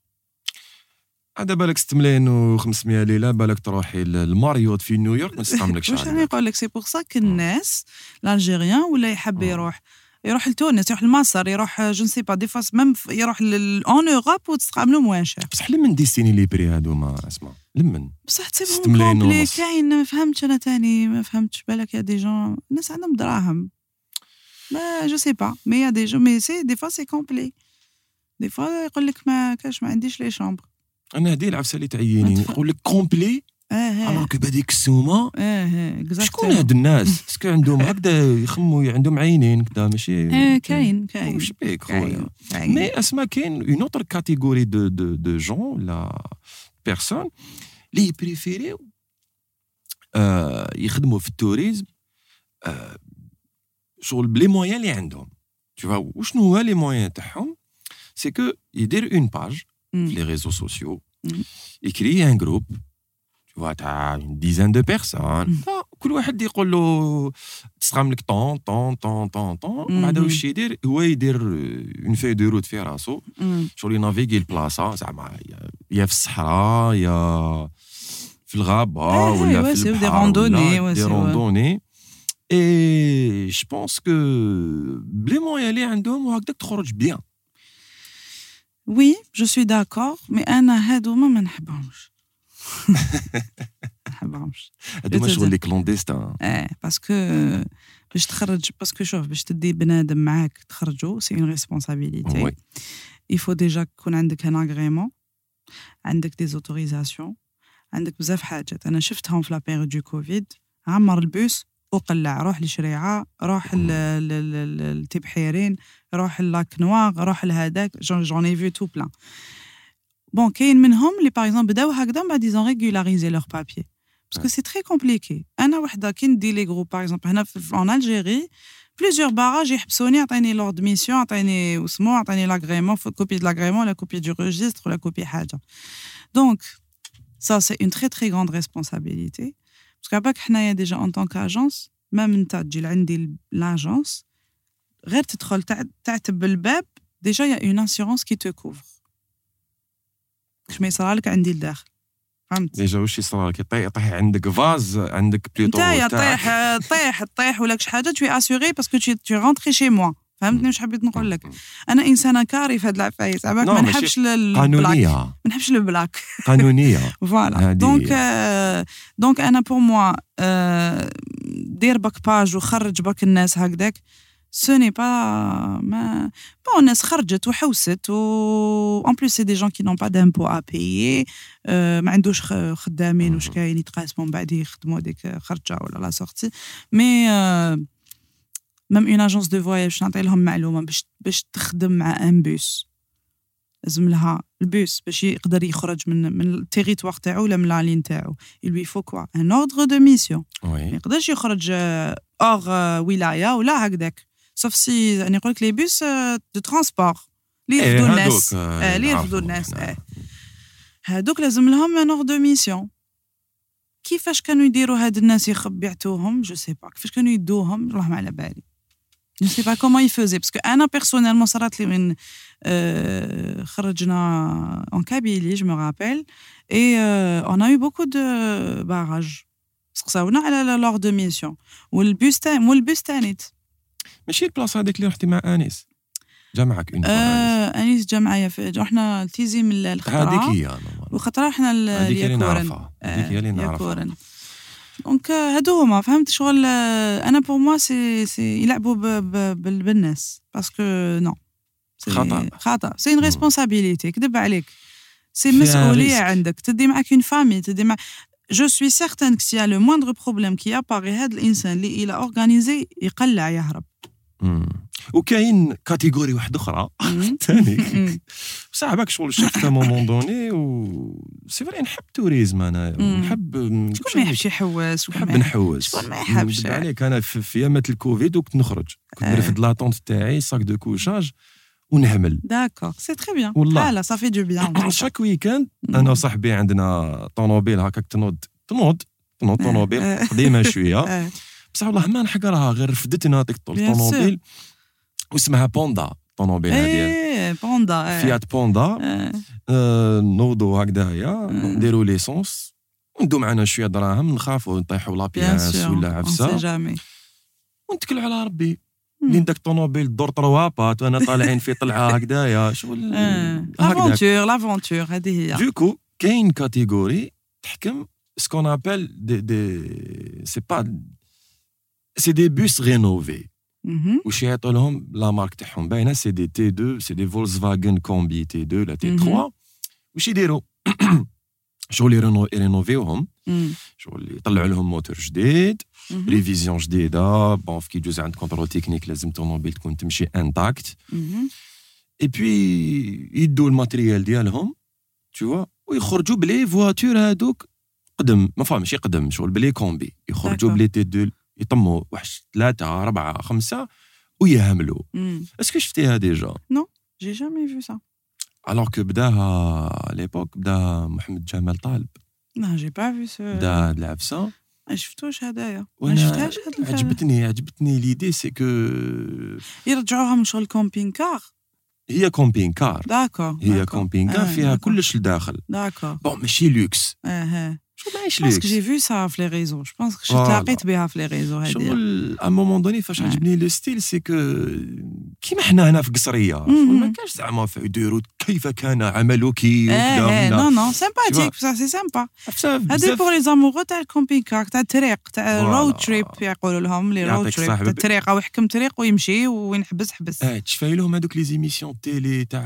هذا بالك 6 ملايين و500 ليلة بالك تروحي للماريوت في نيويورك ما تستعملكش واش عليها. نقول لك؟ c'est pour ça الناس الـ algériens ولا يحب آه. يروح؟ يروح لتونس يروح لمصر يروح je ne sais pas des fois même يروح en Europe وتستعملوا moins cher بصح لمن destinés les prix هادوما اسمع لمن. بصح تصيبهم complets. كاين ما فهمتش أنا تاني ما فهمتش بالك il y a des gens الناس عندهم دراهم. ما je sais pas mais il y a des gens mais c'est des fois c'est complet des fois يقول لك ما كاش ما عنديش les chambres أنا هذه العفسه اللي تعييني يقول لك كومبلي آه آه. الوغ كو بهذيك السومه آه شكون. هاد الناس؟ est-ce que عندهم هكذا يخموا عندهم عينين كذا ماشي؟ كاين كاين واش بيك خويا. mais اسما كاين une autre catégorie de de de gens la personne اللي préfère آه يخدموا في الـ tourisme آه شغل b les moyens اللي عندهم. voilà وشنو هو les moyens تاعهم؟ c'est que يدير une page في مم. les réseaux sociaux مم. يكري un groupe tu vois تاع une dizaine de personnes مم. كل واحد يقول له تسقام لك tant tant tant tant tant بعد مم. واش يدير هو يدير une feuille de route في راسو مم. شغل ي naviguer البلاصة زعما يا- يا في الصحراء يا في الغابة آه، ولا ouais, في c'est des البحر randonnées, ولا ouais, دي c'est- ouais. روندوني اي جو بونس كو بلي مويان اللي عندهم وهكذاك تخرج بيان وي جو سوي داكور مي أنا هادوما ما نحبهمش ما نحبهمش هذوما Je te شغل dis. لي كلونديستان آه باسكو باش تخرج باسكو شوف باش تدي بنادم معاك تخرجو سي اون ريسبونسابيلتي وي il faut déjà يكون عندك ان اغريمون عندك des autorisations عندك بزاف حاجات أنا شفتهم في la période de Covid عمر البوس وقلع روح لشريعة روح ل- ل- ل- ل- لتبحيرين روح Lac Noir روح لهذاك j'en ai vu tout plein bon كاين منهم اللي par exemple بداو هكذا من بعد ils ont régularisé leur papier parce que c'est très compliqué. أنا وحده كي ندي les groupes par exemple هنا في en Algérie plusieurs barrages يحبسوني عطيني l'ordre de mission عطيني وسمو عطيني l'agrément copie de l'agrément la copie du registre ولا copie حاجة donc ça c'est une très très grande responsabilité. Parce que على بالك حنايا déjà en tant qu'agence même انت تجي لعندي l'agence غير تدخل تع- تعتب بالباب déjà il y a une assurance qui te couvre باش ما يصرالك عندي لداخل فهمت déjà واش يصرى لك يطيح يطيح عندك فاز عندك بليتو نتايا. طيح طيح طيح ولا كش حاجة t'es assuré parce que tu rentres chez moi فهمتني واش حبيت نقول لك؟ أنا إنسانة كاري في هاد العفايس عباك نو، ما نحبش قانونية. ما نحبش البلاك قانونية. فوالا دونك دونك أنا بور موا آه، دير باك باج وخرج باك الناس هكذاك. N'est pas ما bon الناس خرجت وحوست و plus c'est des gens qui n'ont pas d'impôts à payer. Euh, ما عندوش خدامين واش. كاين يتقاسموا من بعد يخدموا هذيك خرجة ولا لا سورتي mais même une agence de voyage باش نعطي لهم معلومة باش باش تخدم مع un bus. لازم لها البوس باش يقدر يخرج من من الـ territoire تاعو ولا من la ligne تاعو. Lui faut quoi? Un ordre de mission. ما يقدرش يخرج hors ولايه ولا هكذاك. sauf si يعني يقول لك les bus de transport اللي يرفدوا الناس آه، آه، اللي يرفدوا الناس. آه. هادوك لازم لهم un ordre de mission كيفاش كانوا يديروا هاد الناس يخب يعطوهم جو سي با كيفاش كانوا يدوهم؟ والله ما على بالي. جو سي با كومون يفوزي باسكو أنا بيرسونيلمون صارت لي من آه، خرجنا اون كابيلي جو مو رابيل اي اون ا يو بوكو دو باراج سقساونا على لور دو ميسيون والبوس تاع مو البوس تانيت ماشي البلاصة هذيك اللي رحتي مع أنيس. جا معك اون فوا آه أنيس جا معايا في رحنا تيزي من هذيك الخطره هي نورمال. وخطرة رحنا ل- هذيك اللي لياكورن نعرفها. هذيك هي اللي نعرفها. ياكورن دونك هادو هما فهمت شغل آه، أنا بور موا سي سي يلعبوا بالناس باسكو نو خطأ. خطأ سي اون. ريسبونسابيليتي كذب عليك سي مسؤولية. عندك تدي معك اون فامي تدي مع جو سوي سيغتان كو سي لو موندر بروبليم كي اباري هذا الانسان اللي إلى اورغانيزي يقلع يهرب. وكاين كاتيجوري واحدة أخرى. ثاني مم. صاحبك شغل شفت مومون دوني و سي فري نحب توريزم أنا مم. نحب شكون ما يحبش يحوس نحب نحوس شكون ما يحبش؟ عليك أنا في, أيامات الكوفيد وكنت نخرج كنت آه. نرفد لاطونت تاعي ساك دو كوشاج ونهمل داكور سي تري بيان والله. حاله صافي دو بيان شاك ويكاند أنا وصاحبي عندنا طوموبيل هكاك تنوض تنوض تنوض آه. طوموبيل آه. قديمة شوية. بصح والله ما نحقرها غير رفدتنا Bien الطوموبيل واسمها بوندا الطوموبيل هذه إيه بوندا آه. فيات بوندا. آه. آه، نوضوا هكذايا نديروا l'essence وندو معنا شوية دراهم نخافوا نطيحوا la pièce ولا عفسة. ونتكلوا على ربي. مم. لين داك الطوموبيل دور طروابات وأنا طالعين في طلعة هكذايا شغل لافونتور لافونتور هذه هي. donc كاين catégorie تحكم ce qu'on appelle des des c'est pas c'est des bus rénovés. وش يعطوا لهم la marque تاعهم باينه c'est des T 2 c'est des Volkswagen Combi T 2 la T مهم. 3 وش يديروا شغل يرينو- يرينوفيوهم. شغل يطلعوا لهم موتور جديد. révision جديده bon vu que يجوز عند contrôle technique لازم الطوموبيل تكون تمشي intacte. اي بوي يدوا ال matériel ديالهم تشوا ويخرجوا ب les voitures هادوك قدم ما فاهم ماشي قدم شغل ب les combis يخرجوا. ب les T deux يطموا واحد ثلاثة اربعه خمسة ويهملوا. est-ce que شفتيها déjà J'ai jamais vu ça. alors que بداها l'époque بداها محمد جمال طالب Non, j'ai pas vu ce. بدا هاد العفسه ما شفتوش هدايا ما شفتهاش هاد الفيلم. عجبتني عجبتني l'idée c'est que يرجعوها من شغل كومبين كار هي كومبين كار داكور هي كومبين كار آه، فيها. كلش لداخل. d'accord bon ماشي لوكس آه آه. شو ماهيش Je pense que luxe j'ai vu ça في les réseaux je pense شفت Voilà. لقيت بها في les réseaux هذه شغل à moment donné فاش Ouais. عجبني le style c'est que كيما حنا هنا في قصرية ما. كانش زعما يديروا كيف كان عملك إيه non non sympathique Tu بصح c'est sympa بزاف pour les amoureux تاع ال camping-car تاع الطريق تاع. ال road trip يقولوا لهم les road trip تاع الطريق أو يحكم طريق ويمشي وين حبس حبس آه تشفاي لهم هذوك les émissions télé تاع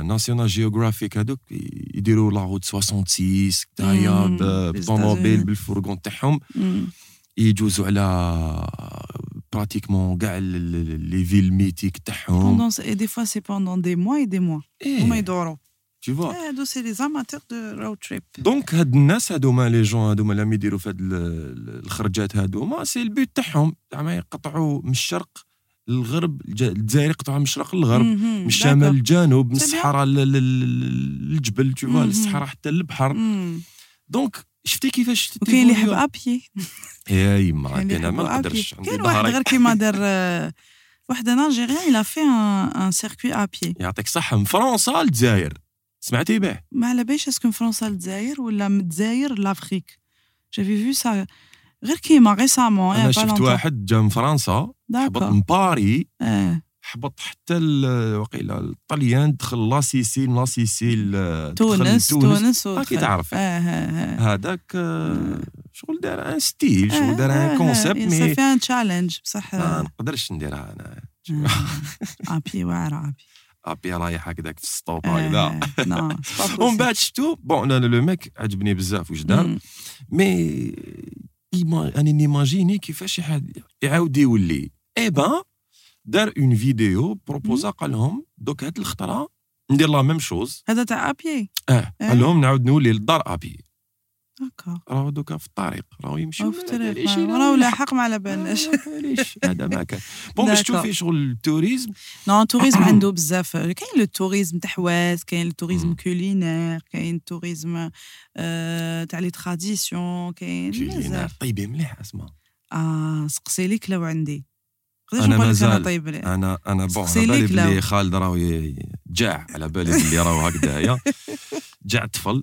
ناسيونال جيوغرافيك هذوك يديروا la route 66 كدايا مم. ب- بالطوموبيل. بال fourgon تاعهم. يجوزوا على pratiquement كاع les villes mythiques تاعهم des fois, c'est pendant des mois et des mois. إيه هما يدوروا. tu vois Eh, هادو سي لي زاماتور دو رود تريب. دونك هاد الناس هادوما les jeunes هادوما اللي يديروا في هاد ال- ال- الخرجات هادوما c'est البيت تاعهم زعما يقطعوا من الشرق للغرب الج- الجزائر يقطعوا من الشرق للغرب من الشمال للجنوب من. الصحراء لل- لل- للجبل vois Mhm. للصحراء حتى للبحر donc شفتي كيفاش وكاين اللي يحب à pied. يا يما أنا ما نقدرش كاين واحد غير كيما دار آه، واحد un Algérien un, un circuit à pied. يعطيك الصحة. من فرنسا للجزائر. سمعتي به؟ ما على باليش est-ce que من فرنسا للجزائر ولا من الجزائر l'Afrique. j'avais vu ça غير كيما récemment أنا شفت واحد جا من فرنسا هبط من باري آه. هبط حتى وقيلا الطليان دخل la Sicile la Sicile تونس تونس ودخل. تعرف آه هذاك آه، شغل دار un style شغل دار un concept mais mais في un challenge بصح. ما نقدرش نديرها أنا. آبي واعرة آبي. à pied رايح هكذاك في ال stop هكذا ومن بعد شفتو bon أنا le mec عجبني بزاف واش دار. mais أنا نيماجيني كيفاش يعاود يولي. et ben دار une vidéo بروبوزا قال لهم دوك هاد الخطرة ندير la même chose. هذا تاع à pied. آه قال لهم نعاود نولي للدار à pied. هكا راهو دوكا في الطريق راهو يمشيو أو في الطريق، راهو. لاحق ما على بالناش. آه، هذا ما كان. bon باش. تشوفي شغل ال tourisme. non ال tourisme عنده بزاف. كاين le tourisme تاع حواس كاين ال tourisme. culinaire كاين ال tourisme آه، تاع les traditions كاين بزاف. طيبة مليح اسمع. آه سقسي ليك لو عندي. أنا مازال. طيب أنا أنا bon على بالي. بلي خالد راهو جاع على بالي بلي راهو هكذايا جاع طفل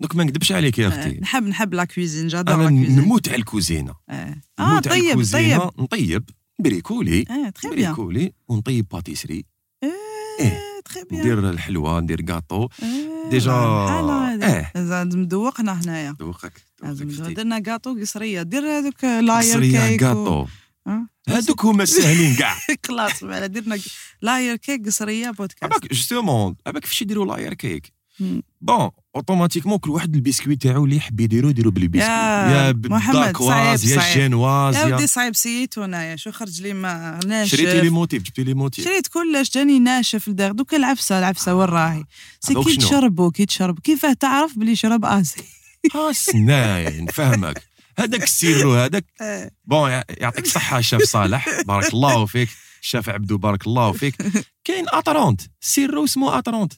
دوك ما نكذبش عليك يا آه، أختي نحب نحب la cuisine j'adore أنا نموت على الكوزينة آه, آه طيب طيب نطيب بريكولي آه bien بريكولي ونطيب pâtisserie آه إيه. très bien ندير الحلوة ندير كاطو آه، déjà- إيه. لازم مدوقنا هنايا. أختي. درنا كاطو قصرية دير هذوك layer cake و- كاطو آه. هذوك هما الساهلين كاع. خلاص معنا درنا layer cake قصرية بودكاست عباك justement عباك كيفاش يديروا layer cake. bon automatiquement كل واحد البسكويت تاعو اللي يحب يديرو يديرو بالبسكويت. يا يا محمد، بال dacquoise يا صعيب. الجينواز يا ودي صعيب سيتو هنايا شو خرج لي ما ناشف. شريتي لي موتيف جبتي لي موتيف. شريت كلش جاني ناشف لداخل. دوك العفسة العفسة وين راهي؟ سي كي؟ تشربو كي تشرب كيفاه؟ تعرف بلي شرب آسي. ها سناي نفهمك. هذاك السيرو هذاك. آه. بون يع- يعطيك الصحة الشاف صالح. بارك الله فيك. الشاف عبدو بارك الله فيك. كاين اترونت سيرو اسمه اترونت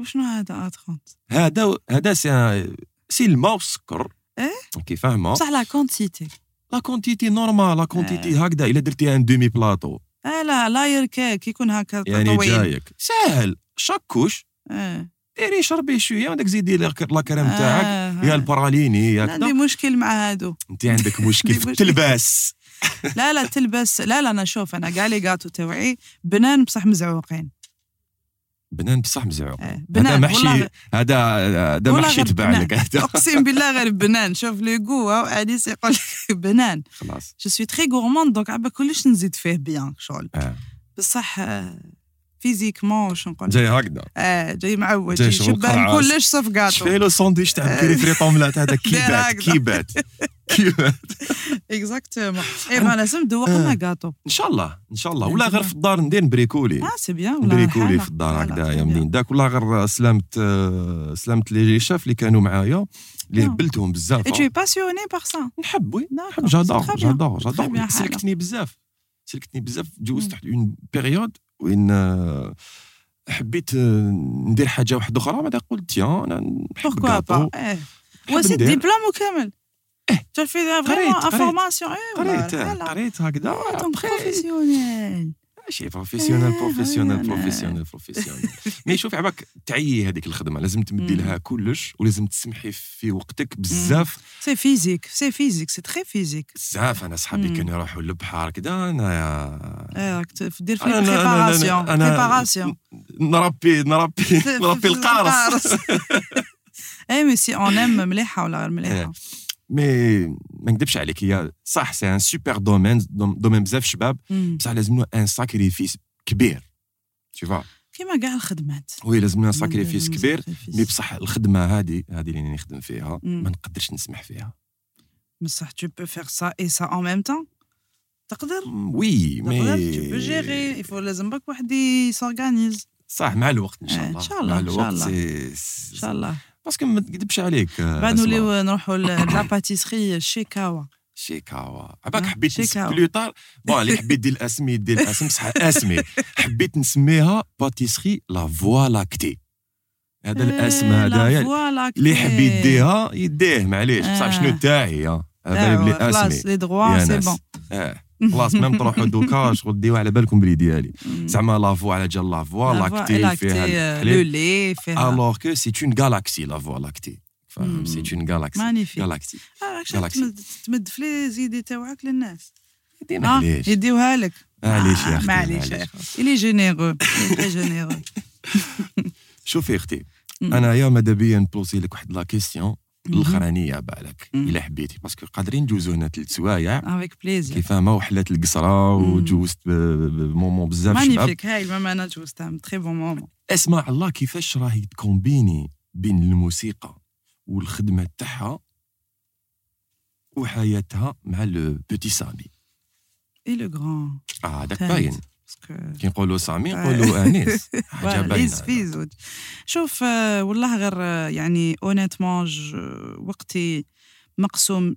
وشنو هذا اتخونت هذا هذا سي c'est الماء والسكر إيه؟ كي فاهمه. بصح la quantité. la quantité normale la quantité هكذا. إلا درتيها un demi plateau. آه لا layer cake يكون هكا يعني جايك. ساهل شاكوش ديري شربي شوية وداك زيدي la la crème تاعك. آه، يا. ال praliné يا عندي مشكل مع هادو. أنت عندك مشكل في. التلباس. لا لا تلبس لا لا أنا شوف أنا كاع les gâteaux تاوعي بنان بصح مزعوقين. بنان بصح مزعوق. آه، هذا محشي هذا هذا محشي تبع. لك أقسم بالله غير بنان. شوف لي كو انيس يقول لك بنان. خلاص. je suis très gourmande donc عبا كلش نزيد فيه بيان شغل. آه. بصح physiquement واش نقول جاي هكذا. آه جاي شغل شبه. كلش صف شفيه كاطو له ساندويتش تاع كريفري طوملات هذا كيبات. كيبات كيبات. exactement اي ما لازم ندوق لنا كاطو إن شاء الله إن شاء الله. ولا غير في الدار ندير نبريكولي آه c'est bien. حالة. في الدار حالة، هكذا très bien. منين. داك ولا غير سلامت آه، سلامت لي شاف اللي كانوا معايا اللي آه. هبلتهم بزاف. Tu es passionné par ça؟ نحب oui. نحب j'adore. j'adore j'adore سلكتني بزاف. سلكتني بزاف. جوزت واحد une période وين آه، حبيت آه، ندير حاجة واحدة أخرى بعد قلت tiens أنا نحب Pourquoi ال gâteau pas إيه نحب aussi ندير. ديبلوم وكامل إيه. Tu as fait قريت، vraiment قريت. une formation إيه قريت voilà. قريت هكذا professionnel ماشي professionnel professionnel professionnel professionnel mais شوف عباك تعيي هذيك الخدمة لازم تمدي. لها كلش ولازم تسمحي في وقتك بزاف. c'est physique c'est physique c'est très physique بزاف أنا صحابي. كانوا يروحوا للبحر كذا راك ت- دير في préparation préparation نربي نربي نربي القارص et mais c'est une âme مليحة ولا غير مليحة؟ mais ما نكذبش عليك هي صح c'est un super domaine domaine بزاف شباب. بصح لازم له un sacrifice كبير vois. كيما كاع الخدمات. oui لازم له sacrifice كبير. mais بصح الخدمة هذه هذه اللي نخدم فيها. ما نقدرش نسمح فيها. بصح tu peux faire ça et ça en même temps تقدر؟ وي مي peux gérer. Il faut لازم برك واحد ي s'organise صح مع الوقت إن شاء آه، الله. إن شاء الله، مع الوقت إن شاء الله. باسكو ما نكذبش عليك آه، بعد. نوليو نروحوا لا باتيسري شيكاوا شيكاوا عباك آه، حبيت بلوطار بون اللي حبيت دير الاسم يدير الاسم بصح اسمي حبيت نسميها باتيسري لا فوا لاكتي هذا الأسم هذايا اللي يحب يديها يديه معليش بصح آه. شنو تاعي على بالي بلي خلاص اسمي لي دروا يا سي. بون آه. خلاص ميم تروحوا دوكا شغل ديوها على بالكم بلي ديالي. زعما لا فوا على جال لا فوا لاكتي فيها لو الحليب لي فيها. الوغ كو سي اون جالاكسي لا فوا لاكتي فاهم. سي اون جالاكسي مانيفيك Galaxy. تمد في لي زيدي تاوعك للناس. يدي آه، معليش يديوها لك. معليش يا آه، أختي؟ معليش يا معليش. أخي الي جينيرو جينيرو شوفي أختي مم. انايا ماذا بيا نبوزي لك واحد لا كيستيون الاخرانيه بالك الا حبيتي. parce que قادرين ندوزو هنا ثلاث سوايع. avec plaisir كيف ما وحلات القصرة مم. وتجوزت ب moment بزاف شباب. magnifique هاي المهم أنا جوزتها très bon moment اسمع الله كيفاش راهي تكومبيني بين الموسيقى والخدمة تاعها وحياتها مع le petit سامي اي le grand آه هذاك باين. كي نقولوا سامي نقولوا أنيس. حاجة voilà، باينه ليز في زوج. شوف آه، والله غير آه، يعني honnêtement وقتي مقسوم.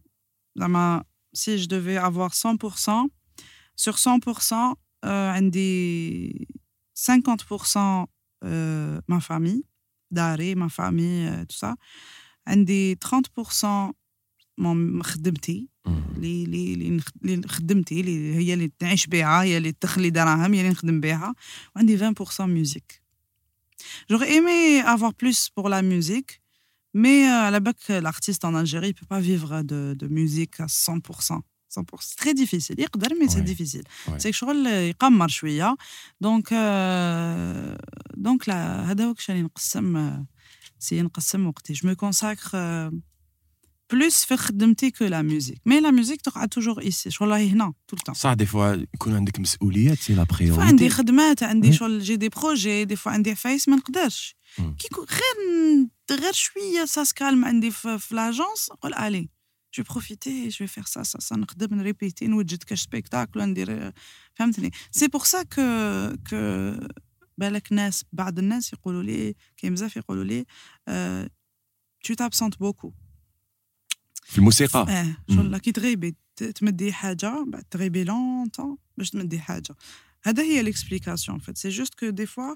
زعما si je devais avoir 100% sur 100% آه، عندي 50% آه، ma famille داري ma famille tout ça عندي 30% من خدمتي مم. اللي اللي اللي نخ- اللي خدمتي اللي هي اللي نعيش بها هي اللي تدخل دراهم هي اللي نخدم بها وعندي 20% musique. J'aurais aimé avoir plus pour la musique, mais euh, à la bac, l'artiste en Algérie ne peut pas vivre de, de musique à 100%. 100%. C'est très difficile. يقدر mais c'est Ouais. difficile. Ouais. C'est شغل يقمر شوية. Donc, euh, donc là, هذا هو كش راني نقسم سي نقسم وقتي. Je me consacre Plus في خدمتي que la musique. Mais la musique تقعد toujours ici. شغل راهي هنا le temps. صح des fois يكون عندك مسؤوليات c'est la fois عندي priorité خدمات عندي. شغل j'ai des projets des fois عندي عفايس ما نقدرش. كي غير غير شوية ça se calme عندي في, في l'agence نقول allez je profite je faire ça ça سا نخدم نريبيتي نوجد كاش spectacle ندير فهمتني c'est pour ça que que بالك ناس بعض الناس يقولوا لي كاين بزاف يقولوا لي tu t'absentes beaucoup في الموسيقى. آه مم. شغل كي تغيبي ت- تمدي حاجة بعد تغيبي longtemps باش تمدي حاجة. هذا هي l'explication vite c'est juste que des fois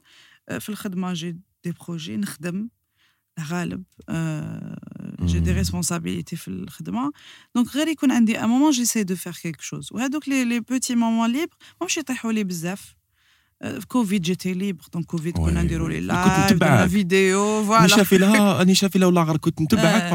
في الخدمة j'ai des projets نخدم غالب j'ai des مم. responsabilités في الخدمة. donc غير يكون عندي un moment j'essaie de faire quelque chose وهذوك les les petits moments libres ماهمش يطيحوا لي بزاف. آه، في كوفيد j'étais libre donc كوفيد كنا oui، نديروا oui. لي كنت live نتبعك. درنا فيديو راني voilà شافي لها راني شافي لها ولا غير كنت نتبعك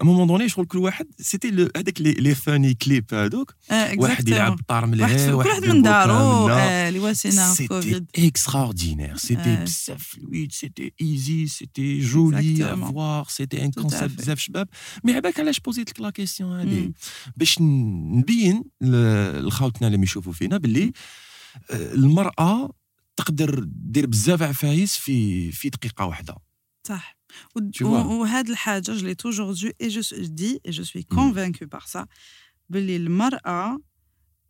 ا مومون دوني شغل كل واحد سيتي هذاك لي لي فاني كليب هذوك واحد. يلعب طار مليح واحد من دارو اللي واسينا كوفيد اكستراوردينير سيتي. بزاف فلويد سيتي ايزي سيتي جولي. افوار سيتي ان كونسيبت. بزاف شباب مي عباك علاش بوزيت لك لا كيسيون هذه مم. باش نبين لخاوتنا اللي يشوفوا فينا باللي المراه تقدر دير بزاف عفايس في في دقيقه واحدة صح. وهاد الحاجة je l'ai toujours dit et je dis et je suis convaincue par ça باللي المراه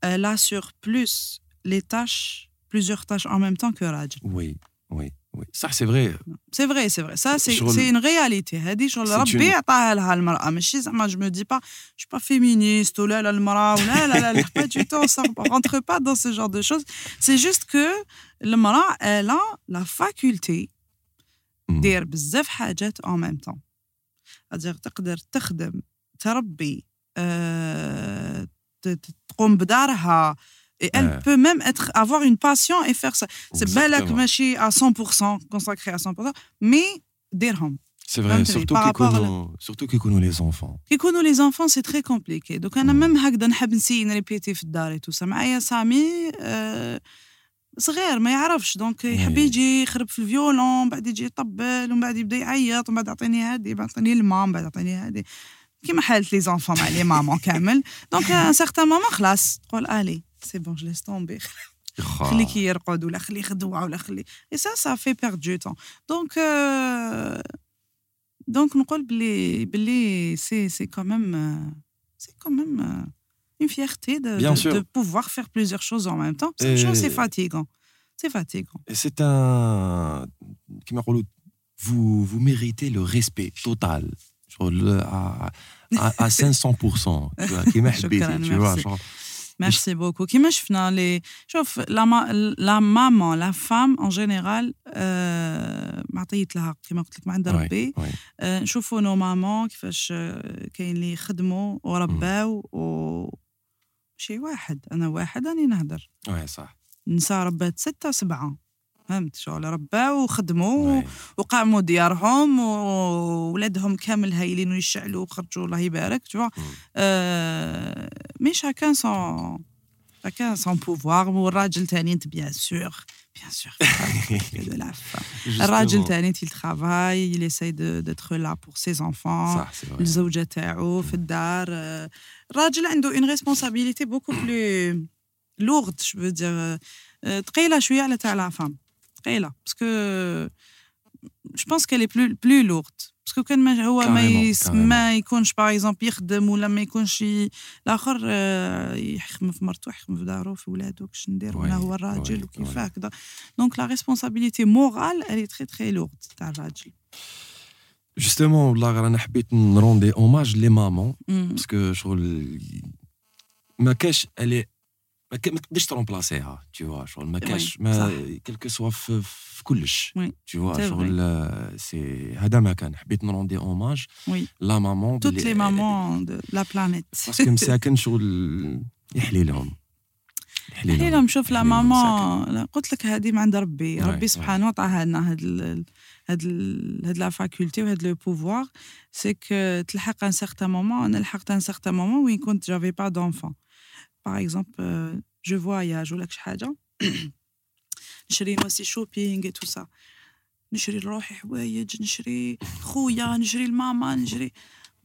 l'assure plus les tâches plusieurs tâches en même temps que راجل وي وي وي صح سي فري سي فري سي فري سا سي شغل- سي اون رياليتي هذه شغل C'est ربي une- عطاها لها المراه ماشي زعما je me dis pas je pas féministe ولا لا المراه ولا لا لا pas du tout ça rentre pas dans ce genre de choses. C'est juste que المراه elle a la faculté دير بزاف حاجات en même temps. ادير تقدر تخدم تربي آه، ت- ت- تقوم بدارها et elle Ouais. peut même être avoir une passion et faire ça. C'est بالك ماشي à 100% consacré à 100% mais ديرهم. c'est vrai فهمتني، surtout par كي rapport à يكونوا surtout كي يكونوا les enfants كي يكونوا les enfants c'est très compliqué donc أنا مم. même هكذا نحب نسي ن répéter في الدار tout صغير ما يعرفش. donc يحب oui. يجي يخرب في ال violon بعد يجي يطبل ومن بعد يبدأ يعيط ومن بعد يعطيني هادي بعد يعطيني الماء من بعد يعطيني هادي. كيما حالة les enfants مع les mamans كامل. donc un certain moment خلاص تقول الي c'est bon je laisse tomber خليه كي يرقد ولا خليه يخدوع ولا خليه et ça ça fait perdre du temps donc donc نقول بلي بلي c'est c'est quand même c'est quand même une fierté de, Bien de, sûr. de pouvoir faire plusieurs choses en même temps. C'est Et- c'est fatigant. C'est fatigant. Et c'est un. كيما يقولوا vous, vous méritez le respect total. Genre, le- à, à, à 500%. Tu vois, كيما حبيتي. شكراً, Tu vois, merci. genre, Merci beaucoup. كيما شفنا لي شوف لا ما لا ماما لا فام en général آه، معطيت لها كيما قلت لك ما عندها ouais, ربي ouais. آه، نشوفوا نو مامون كيفاش آه، كاين اللي يخدموا ورباو و شي واحد أنا واحد راني نهدر Ouais, صح. نساء ربات ستة سبعة فهمت شغل رباو وخدموا. وقاموا ديارهم وولادهم كامل هايلين ويشعلوا وخرجوا الله يبارك vois. Euh, mais chacun son chacun son pouvoir والراجل تاني أنت bien sûr Bien sûr, de la femme. الراجل تاني il travaille, il essaye d'être là pour ses enfants. صح c'est vrai الزوجة تاعو في الدار آه، الراجل عنده une responsabilité beaucoup plus lourde je veux dire آه، ثقيلة شوية على تاع la femme ثقيلة parce que je pense qu'elle est plus plus lourde parce que كان ما هو ما Carrément, yes carrément. ما يكونش par exemple يخدم ولا ما يكونش ي- الآخر آه، يحكم في مرته يحكم في دارو في ولادو كش ندير وأنا oui، هو الراجل oui، وكيف oui. هكذا donc la responsabilité morale elle est très très lourde تاع الراجل justement والله غير أنا حبيت ن rendre hommage les mamans مم. parce que شغل ما كاش الي ما كا- ما تقدرش ت remplacer ها tu vois. شغل ما كاش ما صح. quel que soit في, في كلش oui، tu vois. c'est شغل آه، c'est هذا ما كان. حبيت ن rendre hommage oui. la maman toutes les mamans de la planète. parce que مساكن شغل يحلي لهم. يحلي هي لهم. شوف لا يحلي لهم ماما لا، قلت لك هذه من عند ربي. Ouais, ربي ouais. سبحانه عطاها لنا هاد ال- هاد ال- هاد la faculté وهاد le pouvoir c'est que تلحق un certain moment أنا لحقت un certain moment وين كنت j'avais pas d'enfants par exemple je voyage ولا كش حاجة نشري نوسي shopping tout ça نشري لروحي حوايج نشري خويا نشري لماما نشري.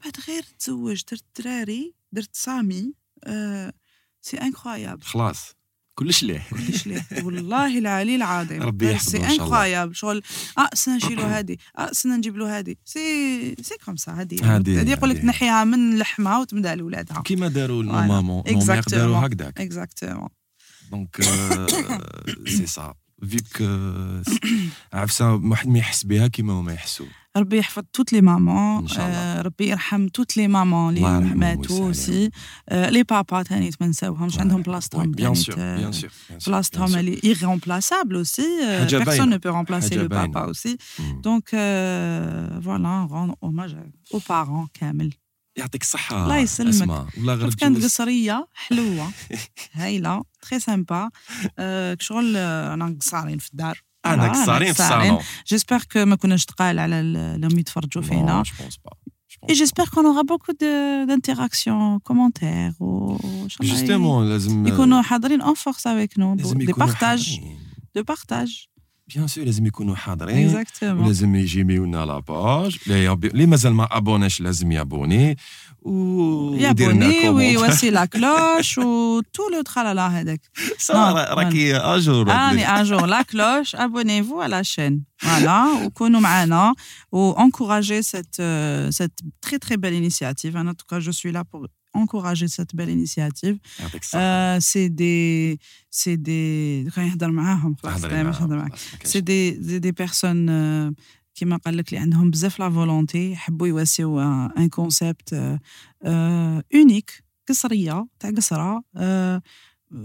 بعد غير تزوج درت دراري درت سامي آه c'est incroyable خلاص. كلش ليه؟ كلش ليه؟ والله العلي العظيم. ربي يحفظه الله. incroyable شغل آه سنا نشيلو هادي آه سنا نجيب له هادي. c'est c'est comme ça هادي. هادي- هادي. يقول لك هادي. نحيها من لحمها وتمدها لولادها. كيما داروا. ال maman. داروا هكذاك. exactement donc c'est ça فيك عفسة واحد ما يحس بها كيما هما يحسوا. ربي يحفظ toutes les mamans إن شاء الله. آه ربي يرحم toutes les mamans الله اللي يرحمهم ماتوا ويسع aussi آه les papas تاني ما نساوهمش عندهم بلاصتهم bien تاني. sûr ت- bien sûr بلاصتهم اللي irremplaçable aussi. euh, حاجة personne باينة. ne peut remplacer حاجة le papa باينة. aussi Donc euh, voilà, rendre hommage aux parents كامل يعطيك الصحة الله يسلمك. اسمع والله غير شوف كانت تجوز- قصرية حلوة. هايلة très sympa آه، شغل آه، أنا قصارين في الدار. أنا قصارين في الصالون j'espère que ما كناش تقال على ال- اللي يتفرجوا فينا je pense pas. Je pense Et j'espère qu'on aura beaucoup de- d'interactions, commentaires و إن شاء الله جوستومون لازم يكونوا حاضرين en force avec nous, لازم des يكونوا partages, حاضرين. de partage. بيان سور لازم يكونوا حاضرين Exactement. ولازم يجيميونا لاباج اللي يب- اللي مازال ما ابوناش لازم يابوني و يدير لنا يابوني كومونت. ويوسي لا كلوش و تو لو تخالالا هذاك صار نعم. راكي اجور راني ان جور لا كلوش ابونيفو على شين فوالا وكونوا معنا و encourager cette euh, cette très très belle initiative. En tout cas je suis là pour encourager cette belle initiative. يعطيك الصحة euh, c'est des c'est des كان يهضر معاهم خلاص تهضري أنا كيما قال لك اللي عندهم بزاف la volonté يحبوا يواسيو un concept unique قصرية تاع قصرة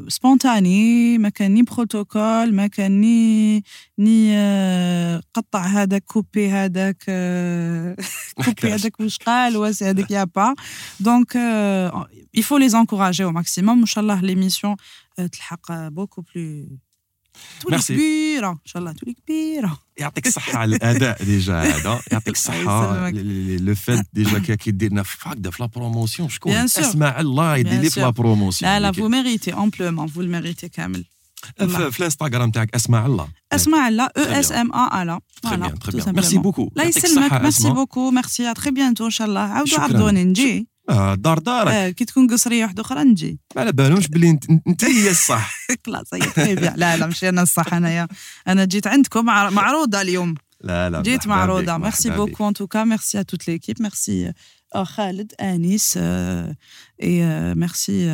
spontanée ما كان ni protocole ما كان ni ني آه، قطع هذاك كوبي هذاك آه، كوبي كاش. هذاك واش قال واسي هذاك يا با دونك il faut les encourager au maximum إن شاء الله ليميسيون تلحق بوكو بلو تولي. كبيرة. إن شاء الله تولي كبيرة. يعطيك الصحة على الأداء ديجا هذا. يعطيك الصحة. يسلمك. لو فات ديجا كي في هكذا في لا بروموسيون شكون. اسمع الله يدير لي في. لا بروموسيون لا لا فو méritez amplement vous le méritez كامل في الانستغرام تاعك اسمع الله اسمع لا أو اس ام ا لا très bien très bien tout merci. beaucoup لا يسلمك merci beaucoup merci très bientôt ان شاء الله عاودوا. عرضوني نجي دار دارك آه، كي تكون قصريه واحدة أخرى نجي. ما على بالهمش بلي انت هي الصح. خلاص هي bien لا لا ماشي أنا الصح انايا أنا جيت عندكم مع- معروضه اليوم. لا لا جيت معروضه merci. beaucoup en tout cas merci à toute l'équipe merci خالد انيس et merci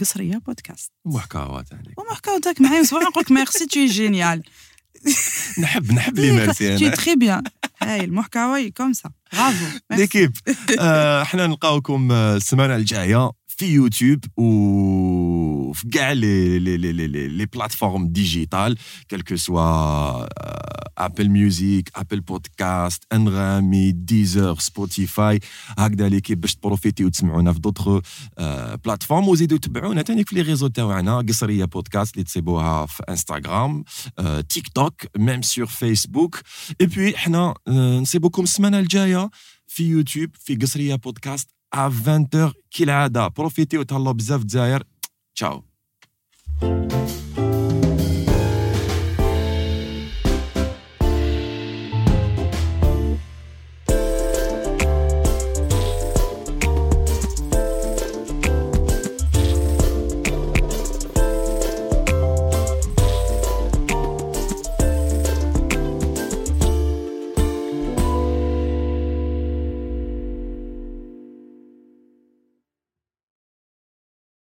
قصريه بودكاست محكاوات عليك ومحكاوتك معايا صباح نقول لك ميرسي es جينيال نحب نحب لي es أنا très bien هاي المحكاوي كوم سا. برافو ليكيب آه، إحنا نلقاوكم آه، السمانة الجاية. في يوتيوب وفي كاع les les les les les, les plateformes digitales quelles que soient Apple Music Apple Podcasts انغامي Deezer Spotify هكذا l'équipe باش تبروفيتي وتسمعونا في d'autres plateformes وزيدوا تبعونا تاني في les réseaux تاعنا قصريه بودكاست اللي تصيبوها في انستغرام آه، TikTok même sur Facebook et puis حنا آه، نصيبوكم السمانه الجايه في يوتيوب في قصريه podcast à 20h كالعاده بروفيتي وتهلاو بزاف دزاير تشاو